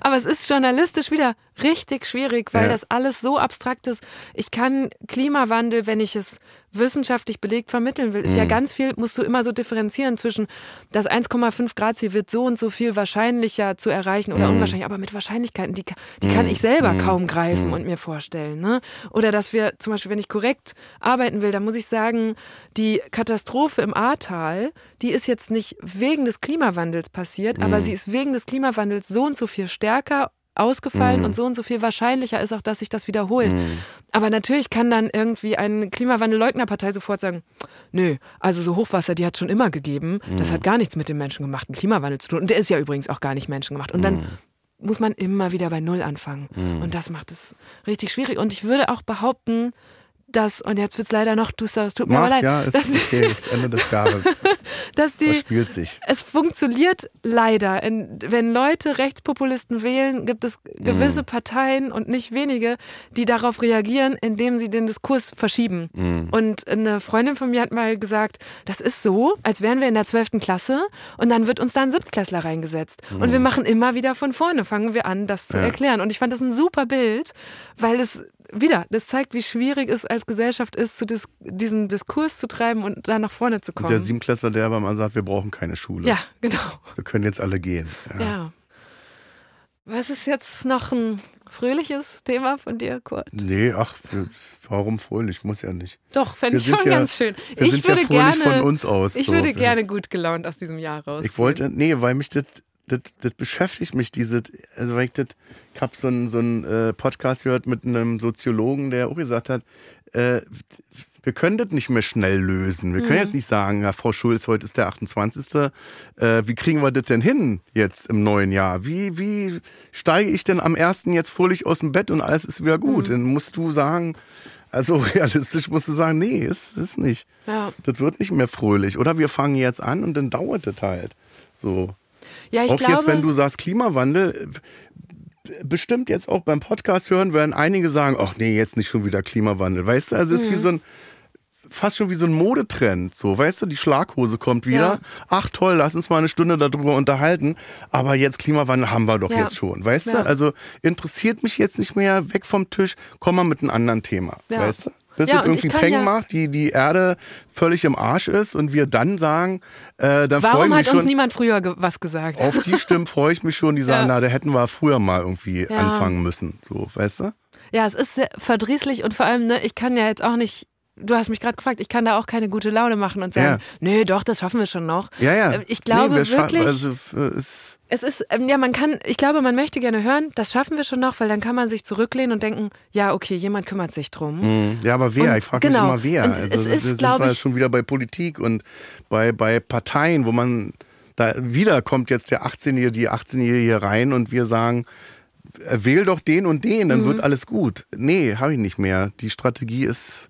Aber es ist journalistisch wieder richtig schwierig, weil Ja. das alles so abstrakt ist. Ich kann Klimawandel, wenn ich es wissenschaftlich belegt vermitteln will, ist Mhm. ja ganz viel, musst du immer so differenzieren zwischen das 1,5 Grad Ziel wird so und so viel wahrscheinlicher zu erreichen Mhm. oder unwahrscheinlich, aber mit Wahrscheinlichkeiten, die, die kann ich selber kaum greifen und mir vorstellen. Ne? Oder dass wir zum Beispiel, wenn ich korrekt arbeiten will, dann muss ich sagen, die Katastrophe im Ahrtal, die ist jetzt nicht wegen des Klimawandels passiert, aber sie ist wegen des Klimawandels so und so viel stärker ausgefallen und so und so viel wahrscheinlicher ist auch, dass sich das wiederholt. Aber natürlich kann dann irgendwie eine Klimawandelleugnerpartei sofort sagen, nö, also so Hochwasser, die hat schon immer gegeben, das hat gar nichts mit dem menschengemachten Klimawandel zu tun. Und der ist ja übrigens auch gar nicht menschengemacht. Und dann muss man immer wieder bei Null anfangen. Und das macht es richtig schwierig. Und ich würde auch behaupten, dass, und jetzt wird es leider noch duster, es tut mir Mach, leid, ja, ist dass, okay, ist Ende des Jahres. dass die, Verspielt sich. es funktioniert leider. In, wenn Leute Rechtspopulisten wählen, gibt es gewisse Parteien und nicht wenige, die darauf reagieren, indem sie den Diskurs verschieben. Mhm. Und eine Freundin von mir hat mal gesagt, das ist so, als wären wir in der 12. Klasse und dann wird uns da ein Siebtklässler reingesetzt. Und wir machen immer wieder von vorne, fangen wir an, das zu. Ja. erklären. Und ich fand das ein super Bild, weil es wieder, das zeigt, wie schwierig es als Gesellschaft ist, zu dis diesen Diskurs zu treiben und da nach vorne zu kommen. Der Siebenklässler, der aber mal sagt, wir brauchen keine Schule. ja, genau. Wir können jetzt alle gehen. Ja. Ja. Was ist jetzt noch ein fröhliches Thema von dir, Kurt? Nee, ach, warum fröhlich? Muss ja nicht. Doch, fände ich schon ja- ganz schön. ich ja würde fröhlich gerne, von uns aus, Ich so. würde gerne gut gelaunt aus diesem Jahr raus. Ich wollte, nee, weil mich das, das, das beschäftigt mich, diese, also weil ich das, ich habe so einen so einen, äh, Podcast gehört mit einem Soziologen, der auch gesagt hat, äh, wir können das nicht mehr schnell lösen. Wir können Mhm. jetzt nicht sagen, ja, Frau Schulz, heute ist der 28. Äh, wie kriegen wir das denn hin jetzt im neuen Jahr? Wie, wie steige ich denn am 1. jetzt fröhlich aus dem Bett und alles ist wieder gut? Mhm. Dann musst du sagen, also realistisch musst du sagen, nee, ist, ist nicht. Ja. Das wird nicht mehr fröhlich. Oder wir fangen jetzt an und dann dauert das halt. So. Ja, ich auch glaube, jetzt, wenn du sagst Klimawandel, bestimmt jetzt auch beim Podcast hören, werden einige sagen, ach nee, jetzt nicht schon wieder Klimawandel. Weißt du, also es ist wie Mhm. so ein, fast schon wie so ein Modetrend. So, weißt du, die Schlaghose kommt wieder. Ja. Ach toll, lass uns mal eine Stunde darüber unterhalten. Aber jetzt Klimawandel haben wir doch Ja. jetzt schon. Weißt Ja. du, also interessiert mich jetzt nicht mehr, weg vom Tisch, komm mal mit einem anderen Thema. Ja. Weißt du? Bis Ja, es irgendwie Peng ja- macht, die, die Erde völlig im Arsch ist und wir dann sagen, äh, dann freue warum ich mich hat schon. uns niemand früher ge was gesagt? Auf die Stimmen freue ich mich schon, die sagen, Ja. na, da hätten wir früher mal irgendwie anfangen müssen. So, weißt du? Ja, es ist sehr verdrießlich und vor allem, ne, ich kann ja jetzt auch nicht. Du hast mich gerade gefragt, ich kann da auch keine gute Laune machen und sagen, Ja. nee, doch, das schaffen wir schon noch. Ja, ja. Ähm, Ich glaube wir scha- wirklich, Also, f- es, es ist, ähm, ja, man kann, ich glaube, man möchte gerne hören, das schaffen wir schon noch, weil dann kann man sich zurücklehnen und denken, ja, okay, jemand kümmert sich drum. mh, ja, aber wer? Und ich frage genau. mich immer, wer. Und also, es ist, sind wir ich- schon wieder bei Politik und bei, bei Parteien, wo man da wieder kommt jetzt der 18-Jährige, die 18-Jährige rein und wir sagen, äh, wähl doch den und den, dann Mhm. wird alles gut. Nee, habe ich nicht mehr. Die Strategie ist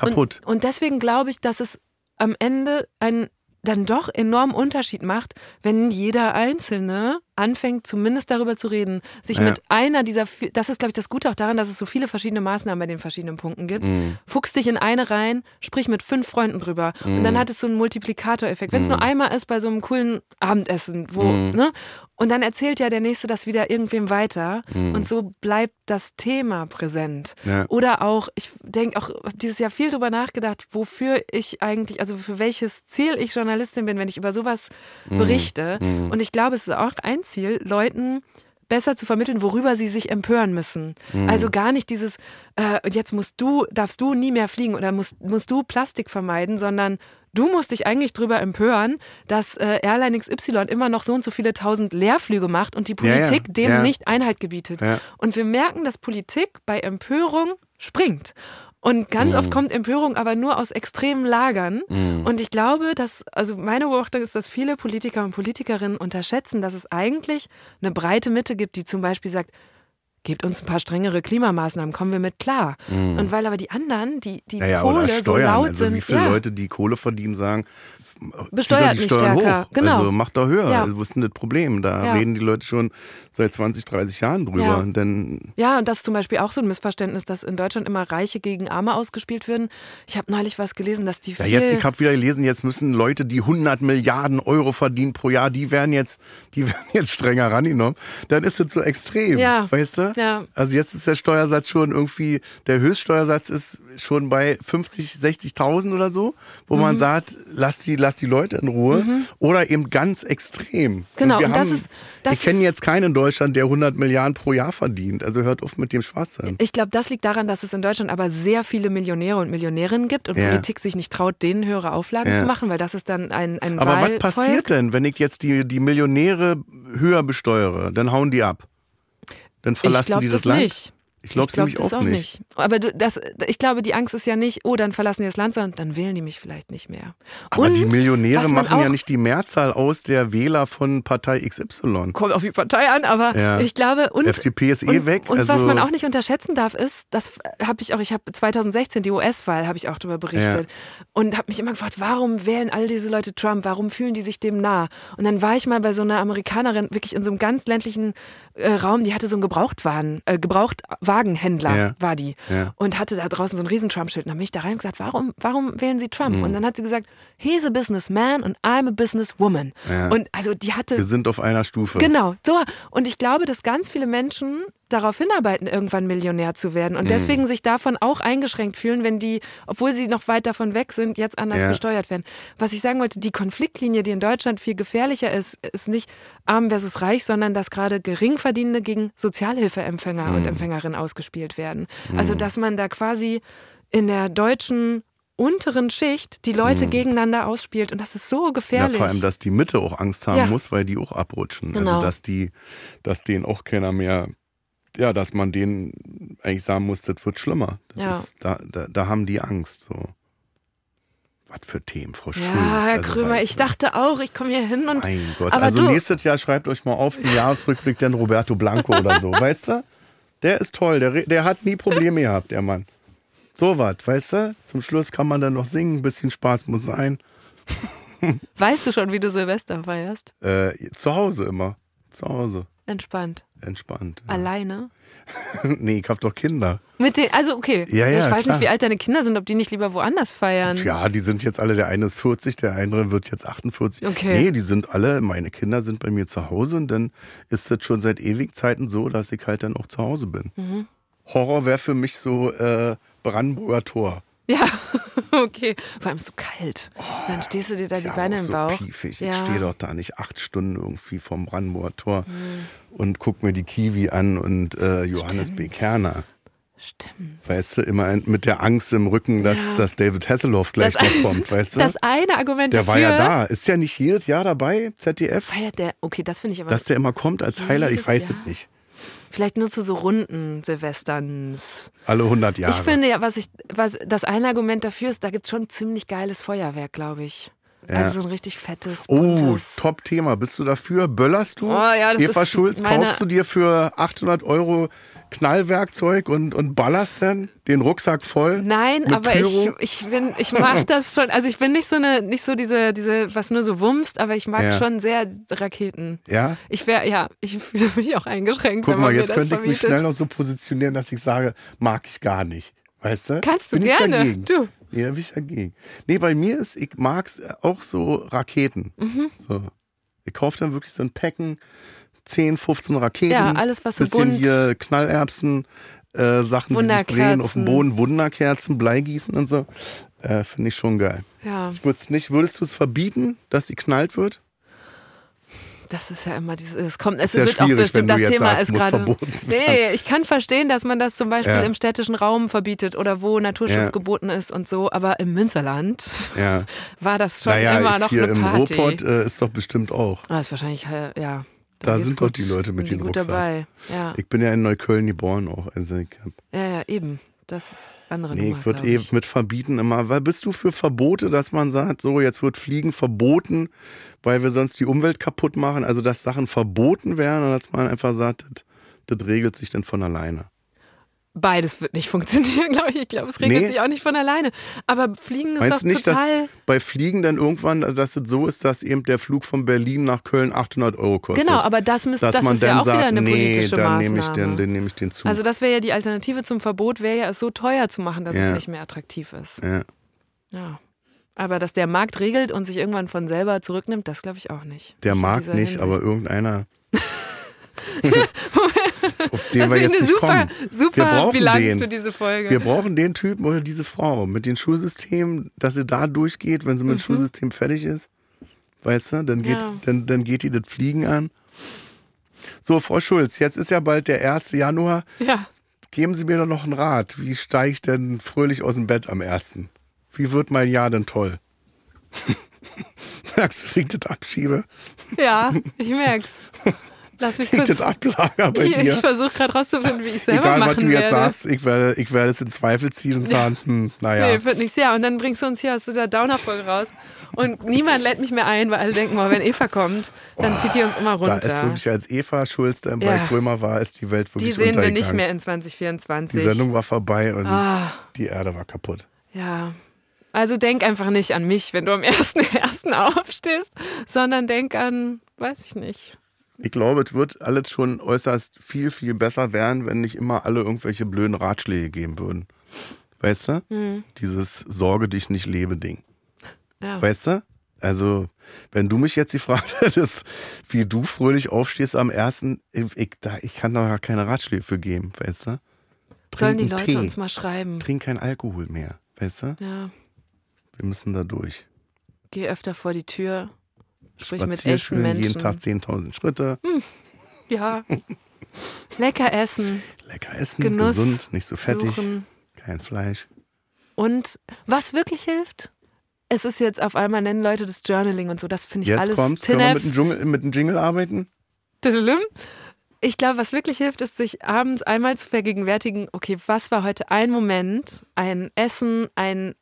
kaputt. Und, und deswegen glaube ich, dass es am Ende einen dann doch enormen Unterschied macht, wenn jeder Einzelne anfängt, zumindest darüber zu reden, sich Ja. mit einer dieser, das ist, glaube ich, das Gute auch daran, dass es so viele verschiedene Maßnahmen bei den verschiedenen Punkten gibt. Mhm. Fuchs dich in eine rein, sprich mit fünf Freunden drüber. Und Mhm. dann hat es so einen Multiplikatoreffekt. Wenn es nur einmal ist bei so einem coolen Abendessen, wo, Mhm. ne? Und dann erzählt ja der Nächste das wieder irgendwem weiter. Mhm. Und so bleibt das Thema präsent. Ja. Oder auch, ich denke auch hab dieses Jahr viel drüber nachgedacht, wofür ich eigentlich, also für welches Ziel ich Journalistin bin, wenn ich über sowas Mhm. berichte. Und ich glaube, es ist auch ein Ziel, Leuten besser zu vermitteln, worüber sie sich empören müssen. Mhm. Also gar nicht dieses, äh, jetzt musst du, darfst du nie mehr fliegen oder musst, musst du Plastik vermeiden, sondern du musst dich eigentlich drüber empören, dass äh, Airline XY immer noch so und so viele tausend Leerflüge macht und die Ja, ja, Politik dem ja. nicht Einhalt gebietet. Ja. Und wir merken, dass Politik bei Empörung springt. Und ganz Mhm. oft kommt Empörung aber nur aus extremen Lagern. Und ich glaube, dass, also meine Beobachtung ist, dass viele Politiker und Politikerinnen unterschätzen, dass es eigentlich eine breite Mitte gibt, die zum Beispiel sagt, gebt uns ein paar strengere Klimamaßnahmen, kommen wir mit klar. Und weil aber die anderen, die, die Naja, Kohle oder so Steuern. laut also sind, wie viele ja, Leute, die Kohle verdienen, sagen, besteuert nicht die Steuern stärker. hoch. Genau. Also macht doch höher. Ja. Also, wo ist denn das Problem? Da Ja. reden die Leute schon seit 20, 30 Jahren drüber. Ja. Und dann, Ja, und das ist zum Beispiel auch so ein Missverständnis, dass in Deutschland immer Reiche gegen Arme ausgespielt werden. Ich habe neulich was gelesen, dass die ja, jetzt, ich habe wieder gelesen, jetzt müssen Leute, die 100 Milliarden Euro verdienen pro Jahr, die werden jetzt, die werden jetzt strenger rangenommen. Dann ist das so extrem. Ja. Weißt du? Ja. Also jetzt ist der Steuersatz schon irgendwie, der Höchststeuersatz ist schon bei 50, 60.000 oder so, wo Mhm. man sagt, lass die, lass die Leute in Ruhe. Oder eben ganz extrem. Genau, wir und das haben, ist- das ich kenne jetzt keinen in Deutschland, der 100 Milliarden pro Jahr verdient. Also hört auf mit dem Schwachsinn. Ich glaube, das liegt daran, dass es in Deutschland aber sehr viele Millionäre und Millionärinnen gibt und Ja. Politik sich nicht traut, denen höhere Auflagen Ja. zu machen, weil das ist dann ein, ein Aber was Wahlvolk. passiert denn, wenn ich jetzt die, die Millionäre höher besteuere? Dann hauen die ab. Dann Ich verlassen glaube die das, das Land. nicht. Ich glaube glaub nämlich auch, nicht. Aber du, das, ich glaube, die Angst ist ja nicht, oh, dann verlassen die das Land, sondern dann wählen die mich vielleicht nicht mehr. Aber und die Millionäre was machen ja auch- nicht die Mehrzahl aus der Wähler von Partei XY. Kommt auf die Partei an, aber Ja. ich glaube, und, FDP ist eh und, weg. Und was also, man auch nicht unterschätzen darf, ist, das habe ich auch, ich habe 2016 die US-Wahl, habe ich auch darüber berichtet und habe mich immer gefragt, warum wählen all diese Leute Trump? Warum fühlen die sich dem nah? Und dann war ich mal bei so einer Amerikanerin, wirklich in so einem ganz ländlichen äh, Raum, die hatte so einen Gebrauchtwagen, äh, Gebrauchtwagenhändler Ja. war die Ja. und hatte da draußen so ein riesen Trump-Schild. Und dann bin ich da rein und gesagt, warum, warum wählen Sie Trump? Mhm. Und dann hat sie gesagt, he's a businessman and I'm a businesswoman. Ja. Und also die hatte wir sind auf einer Stufe. Genau, so. Und ich glaube, dass ganz viele Menschen darauf hinarbeiten, irgendwann Millionär zu werden Mhm. und deswegen sich davon auch eingeschränkt fühlen, wenn die, obwohl sie noch weit davon weg sind, jetzt anders Ja. besteuert werden. Was ich sagen wollte, die Konfliktlinie, die in Deutschland viel gefährlicher ist, ist nicht arm versus reich, sondern dass gerade Geringverdienende gegen Sozialhilfeempfänger Mhm. und Empfängerinnen ausgespielt werden. Also, dass man da quasi in der deutschen unteren Schicht die Leute gegeneinander ausspielt und das ist so Mhm. Ja, gefährlich. vor allem, dass die Mitte auch Angst haben Ja. muss, weil die auch abrutschen. Genau. Also, dass die, dass denen auch keiner mehr, ja, dass man denen eigentlich sagen muss, das wird schlimmer. Das Ja. ist, da, da, da haben die Angst. So. Was für Themen, Frau Schulz. Ja, Herr also, Krömer, ich du. dachte auch, ich komme hier hin und. Mein Gott, aber also du, nächstes Jahr schreibt euch mal auf den Jahresrückblick den Roberto Blanco oder so, weißt du? Der ist toll, der, der hat nie Probleme gehabt, der Mann. So was, weißt du? Zum Schluss kann man dann noch singen, ein bisschen Spaß muss sein. weißt du schon, wie du Silvester feierst? Äh, zu Hause immer. Zu Hause. Entspannt. Entspannt. Ja. Alleine? nee, ich hab doch Kinder. Mit den, also okay. Ja, ja, ich weiß klar. nicht, wie alt deine Kinder sind, ob die nicht lieber woanders feiern. Ja, die sind jetzt alle, der eine ist 40, der andere wird jetzt 48. Okay. Nee, die sind alle, meine Kinder sind bei mir zu Hause und dann ist das schon seit ewig Zeiten so, dass ich halt dann auch zu Hause bin. Mhm. Horror wäre für mich so äh, Brandenburger Tor. Ja, okay. Vor allem so kalt. dann stehst du dir da die Ja, Beine im so Bauch. piefig. Ja. Ich stehe doch da nicht acht Stunden irgendwie vom Brandenburger Tor Mhm. und guck mir die Kiwi an und äh, Johannes B. Kerner. Stimmt. Weißt du, immer mit der Angst im Rücken, dass, Ja. dass David Hasselhoff gleich Das noch kommt, weißt du? Das eine Argument der dafür. war ja da. Ist ja nicht jedes Jahr dabei, ZDF? Feiert der, okay, das finde ich aber Dass der immer kommt als Highlight, ich weiß Jahr. es nicht. Vielleicht nur zu so runden Silvesterns. Alle 100 Jahre. Ich finde ja, was ich, was das eine Argument dafür ist, da gibt es schon ziemlich geiles Feuerwerk, glaube ich. Ja. Also so ein richtig fettes, Oh, buntes. Top-Thema. Bist du dafür? Böllerst du? Oh ja, das Eva ist Schulz, kaufst du dir für 800 Euro Knallwerkzeug und, und ballerst dann den Rucksack voll? Nein, aber ich, Pyro? ich bin, ich mag das schon. Also ich bin nicht so eine, nicht so diese, diese, was nur so wumst, aber ich mag Ja. schon sehr Raketen. Ja? Ich wäre, ja, ich fühle mich auch eingeschränkt, Guck mal, jetzt könnte ich mich schnell noch so positionieren, dass ich sage, mag ich gar nicht. Weißt du? Kannst du bin ich gerne. dagegen. Du. Nee, da bin ich dagegen. Nee, bei mir ist, ich mag auch so Raketen. Mhm. So. Ich kaufe dann wirklich so ein Packen, 10, 15 Raketen. Ja, alles, was so bisschen bunt- hier Knallerbsen, äh, Sachen, die sich drehen auf dem. Boden, Wunderkerzen, Bleigießen und so. Äh, Finde ich schon geil. Ja, Ich würd's nicht, würdest du es verbieten, dass sie knallt wird? Das ist ja immer dieses, es kommt, es ja wird auch bestimmt, das Thema sagst, ist gerade. Nee, ich kann verstehen, dass man das zum Beispiel Ja. im städtischen Raum verbietet oder wo Naturschutz Ja. geboten ist und so, aber im Münsterland war das schon naja, immer noch hier eine im Party. Ruhrpott äh, ist doch bestimmt auch. Ah, ist wahrscheinlich, äh, ja. Da geht's sind doch die Leute mit den Rucksack. dabei. Ja. Ich bin ja in Neukölln geboren auch. Also ich hab, ja, ja, eben. Das ist andere nee, Nummer, ich würde eh mit verbieten immer. Weil bist du für Verbote, dass man sagt, so jetzt wird Fliegen verboten, weil wir sonst die Umwelt kaputt machen? Also dass Sachen verboten werden und dass man einfach sagt, das, das regelt sich dann von alleine. Beides wird nicht funktionieren, glaube ich. Ich glaube, es regelt Nee. sich auch nicht von alleine. Aber Fliegen ist Meinst doch du nicht, dass total. bei Fliegen dann irgendwann, dass es so ist, dass eben der Flug von Berlin nach Köln 800 Euro kostet? Genau, aber das, müsst, dass das man ist dann ja auch sagt, wieder eine nee, politische dann Maßnahme. nehme ich den, dann nehme ich den Zug. also das wäre ja die Alternative zum Verbot, wäre ja es so teuer zu machen, dass Ja. es nicht mehr attraktiv ist. ja. Ja. Aber dass der Markt regelt und sich irgendwann von selber zurücknimmt, das glaube ich auch nicht. Der dieser nicht, Hinsicht. aber irgendeiner. auf den Das wir finde jetzt eine super, kommen. Wir super Bilanz den. für diese Folge. Wir brauchen den Typen oder diese Frau mit den Schulsystemen, dass sie da durchgeht, wenn sie mit dem Schulsystem fertig ist. Weißt du, dann geht, Mhm. Ja. dann, dann geht die das Fliegen an. So, Frau Schulz, jetzt ist ja bald der 1. Januar. ja. Geben Sie mir doch noch einen Rat. Wie steige ich denn fröhlich aus dem Bett am 1.? Wie wird mein Jahr denn toll? Merkst du, wie ich das abschiebe? ja, ich merk's. Lass mich kurz. das ablager bei Ich, dir? ich versuche gerade rauszufinden, wie ich selber Egal, was machen du jetzt werde. sagst, ich werde, ich werde es in Zweifel ziehen und sagen, hm, naja. Nee, wird nichts. Ja, und dann bringst du uns hier aus dieser Downer-Folge raus. Und niemand lädt mich mehr ein, weil alle denken, oh, wenn Eva kommt, dann zieht die uns immer Da runter. ist wirklich, als Eva Schulz dann bei Ja. Krömer war, ist die Welt die wirklich sehen wir nicht mehr in 2024. Die Sendung war vorbei und Ah. die Erde war kaputt. Ja. Also denk einfach nicht an mich, wenn du am 1.1. aufstehst, sondern denk an, weiß ich nicht. Ich glaube, es wird alles schon äußerst viel, viel besser werden, wenn nicht immer alle irgendwelche blöden Ratschläge geben würden. Weißt du? Hm. Dieses Sorge dich nicht lebe Ding. Ja. Weißt du? Also, wenn du mich jetzt gefragt hättest, wie du fröhlich aufstehst am ersten, ich, da, ich kann da gar keine Ratschläge für geben, weißt du? Sollen die Leute Tee. uns mal schreiben? Trink kein Alkohol mehr, weißt du? Ja. Wir müssen da durch. Geh öfter vor die Tür. Sprich mit echten schön, Menschen. jeden Tag 10.000 Schritte. Ja. Lecker essen, Lecker essen, Genuss gesund, nicht so fettig, suchen. kein Fleisch. Und was wirklich hilft? Es ist jetzt auf einmal nennen Leute das Journaling und so. Das finde ich Jetzt alles kommt's, können wir mit dem, Dschungel, mit dem Jingle arbeiten? Ich glaube, was wirklich hilft, ist, sich abends einmal zu vergegenwärtigen, okay, was war heute ein Moment, ein Essen, ein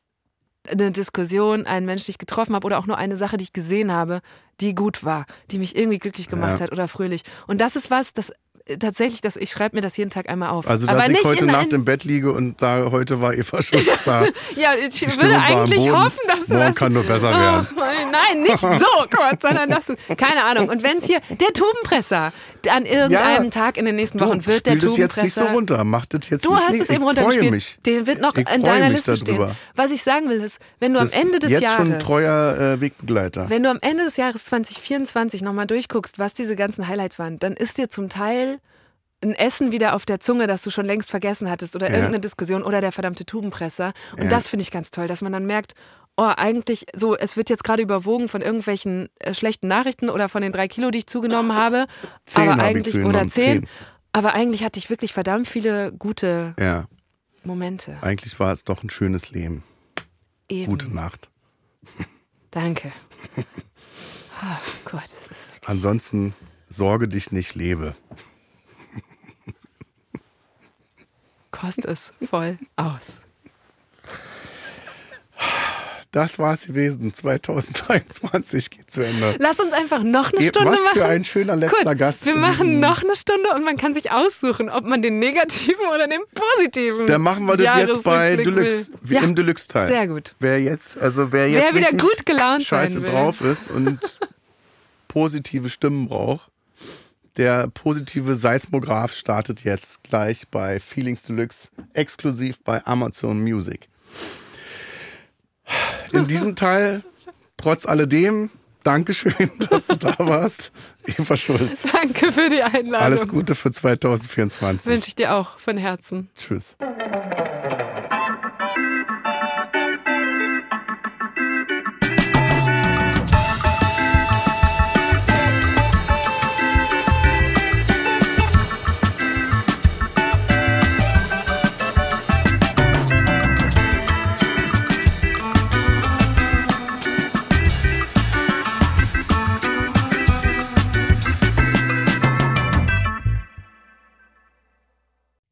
eine Diskussion, einen Mensch, den ich getroffen habe oder auch nur eine Sache, die ich gesehen habe, die gut war, die mich irgendwie glücklich gemacht Ja. hat oder fröhlich. Und das ist was, das tatsächlich, das, ich schreibe mir das jeden Tag einmal auf. Also, dass Aber ich nicht heute Nacht im Bett liege und sage, heute war Eva Schulz da. Ja, ich würde eigentlich hoffen, dass du Morgen das. kann nur besser werden. Oh, nein, nicht so, Gott, sondern dass du. Keine Ahnung. Und wenn es hier der Tubenpresser an irgendeinem Ja. Tag in den nächsten Wochen wird der das jetzt nicht so Tubenpresser. runter. Mach das jetzt Du nicht hast es eben ich freue runtergespielt. mich. Den wird noch in deiner Liste darüber. stehen. Was ich sagen will, ist, wenn du Das am Ende des jetzt Jahres. schon ein treuer äh, Wegbegleiter. Wenn du am Ende des Jahres 2024 nochmal durchguckst, was diese ganzen Highlights waren, dann ist dir zum Teil ein Essen wieder auf der Zunge, das du schon längst vergessen hattest oder Ja. irgendeine Diskussion oder der verdammte Tubenpresser. Und Ja. das finde ich ganz toll, dass man dann merkt, oh, eigentlich so, es wird jetzt gerade überwogen von irgendwelchen äh, schlechten Nachrichten oder von den drei Kilo, die ich zugenommen habe. Zehn aber ich eigentlich, oder zehn. zehn. Aber eigentlich hatte ich wirklich verdammt viele gute Ja, Momente. eigentlich war es doch ein schönes Leben. Eben. Gute Nacht. Danke. Oh Gott, das ist wirklich. Ansonsten sorge dich nicht, lebe. Kost es voll aus. Das war's gewesen. 2023 geht zu Ende. Lass uns einfach noch eine Stunde was machen. für ein schöner letzter Gut, Gast Wir machen noch eine Stunde und man kann sich aussuchen, ob man den negativen oder den positiven. Dann machen wir das jetzt bei Deluxe, Ja, im Deluxe-Teil. Sehr gut. Wer jetzt, also wer jetzt Wer wieder gut gelaunt scheiße drauf ist und positive Stimmen braucht, der positive Seismograph startet jetzt gleich bei Feelings Deluxe, exklusiv bei Amazon Music. In diesem Teil, trotz alledem, Dankeschön, dass du da warst, Eva Schulz. Danke für die Einladung. Alles Gute für 2024. Wünsche ich dir auch von Herzen. Tschüss.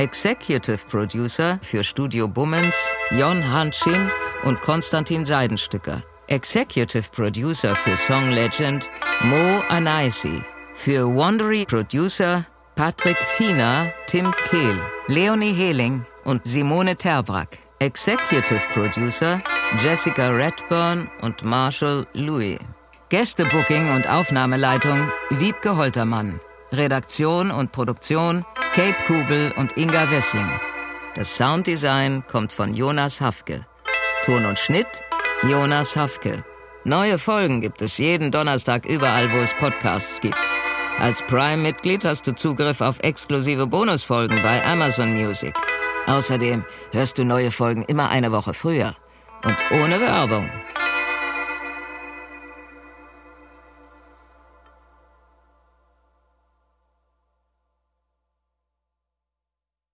Executive Producer für Studio Bummens Jon Hanschin und Konstantin Seidenstücker. Executive Producer für Song Legend Mo Anaisi. Für Wandery Producer Patrick Fiener, Tim Kehl, Leonie Heling und Simone Terbrack. Executive Producer Jessica Redburn und Marshall Louis. Gästebooking und Aufnahmeleitung Wiebke Holtermann. Redaktion und Produktion Kate Kubel und Inga Wessling. Das Sounddesign kommt von Jonas Hafke. Ton und Schnitt Jonas Hafke. Neue Folgen gibt es jeden Donnerstag überall, wo es Podcasts gibt. Als Prime-Mitglied hast du Zugriff auf exklusive Bonusfolgen bei Amazon Music. Außerdem hörst du neue Folgen immer eine Woche früher und ohne Werbung.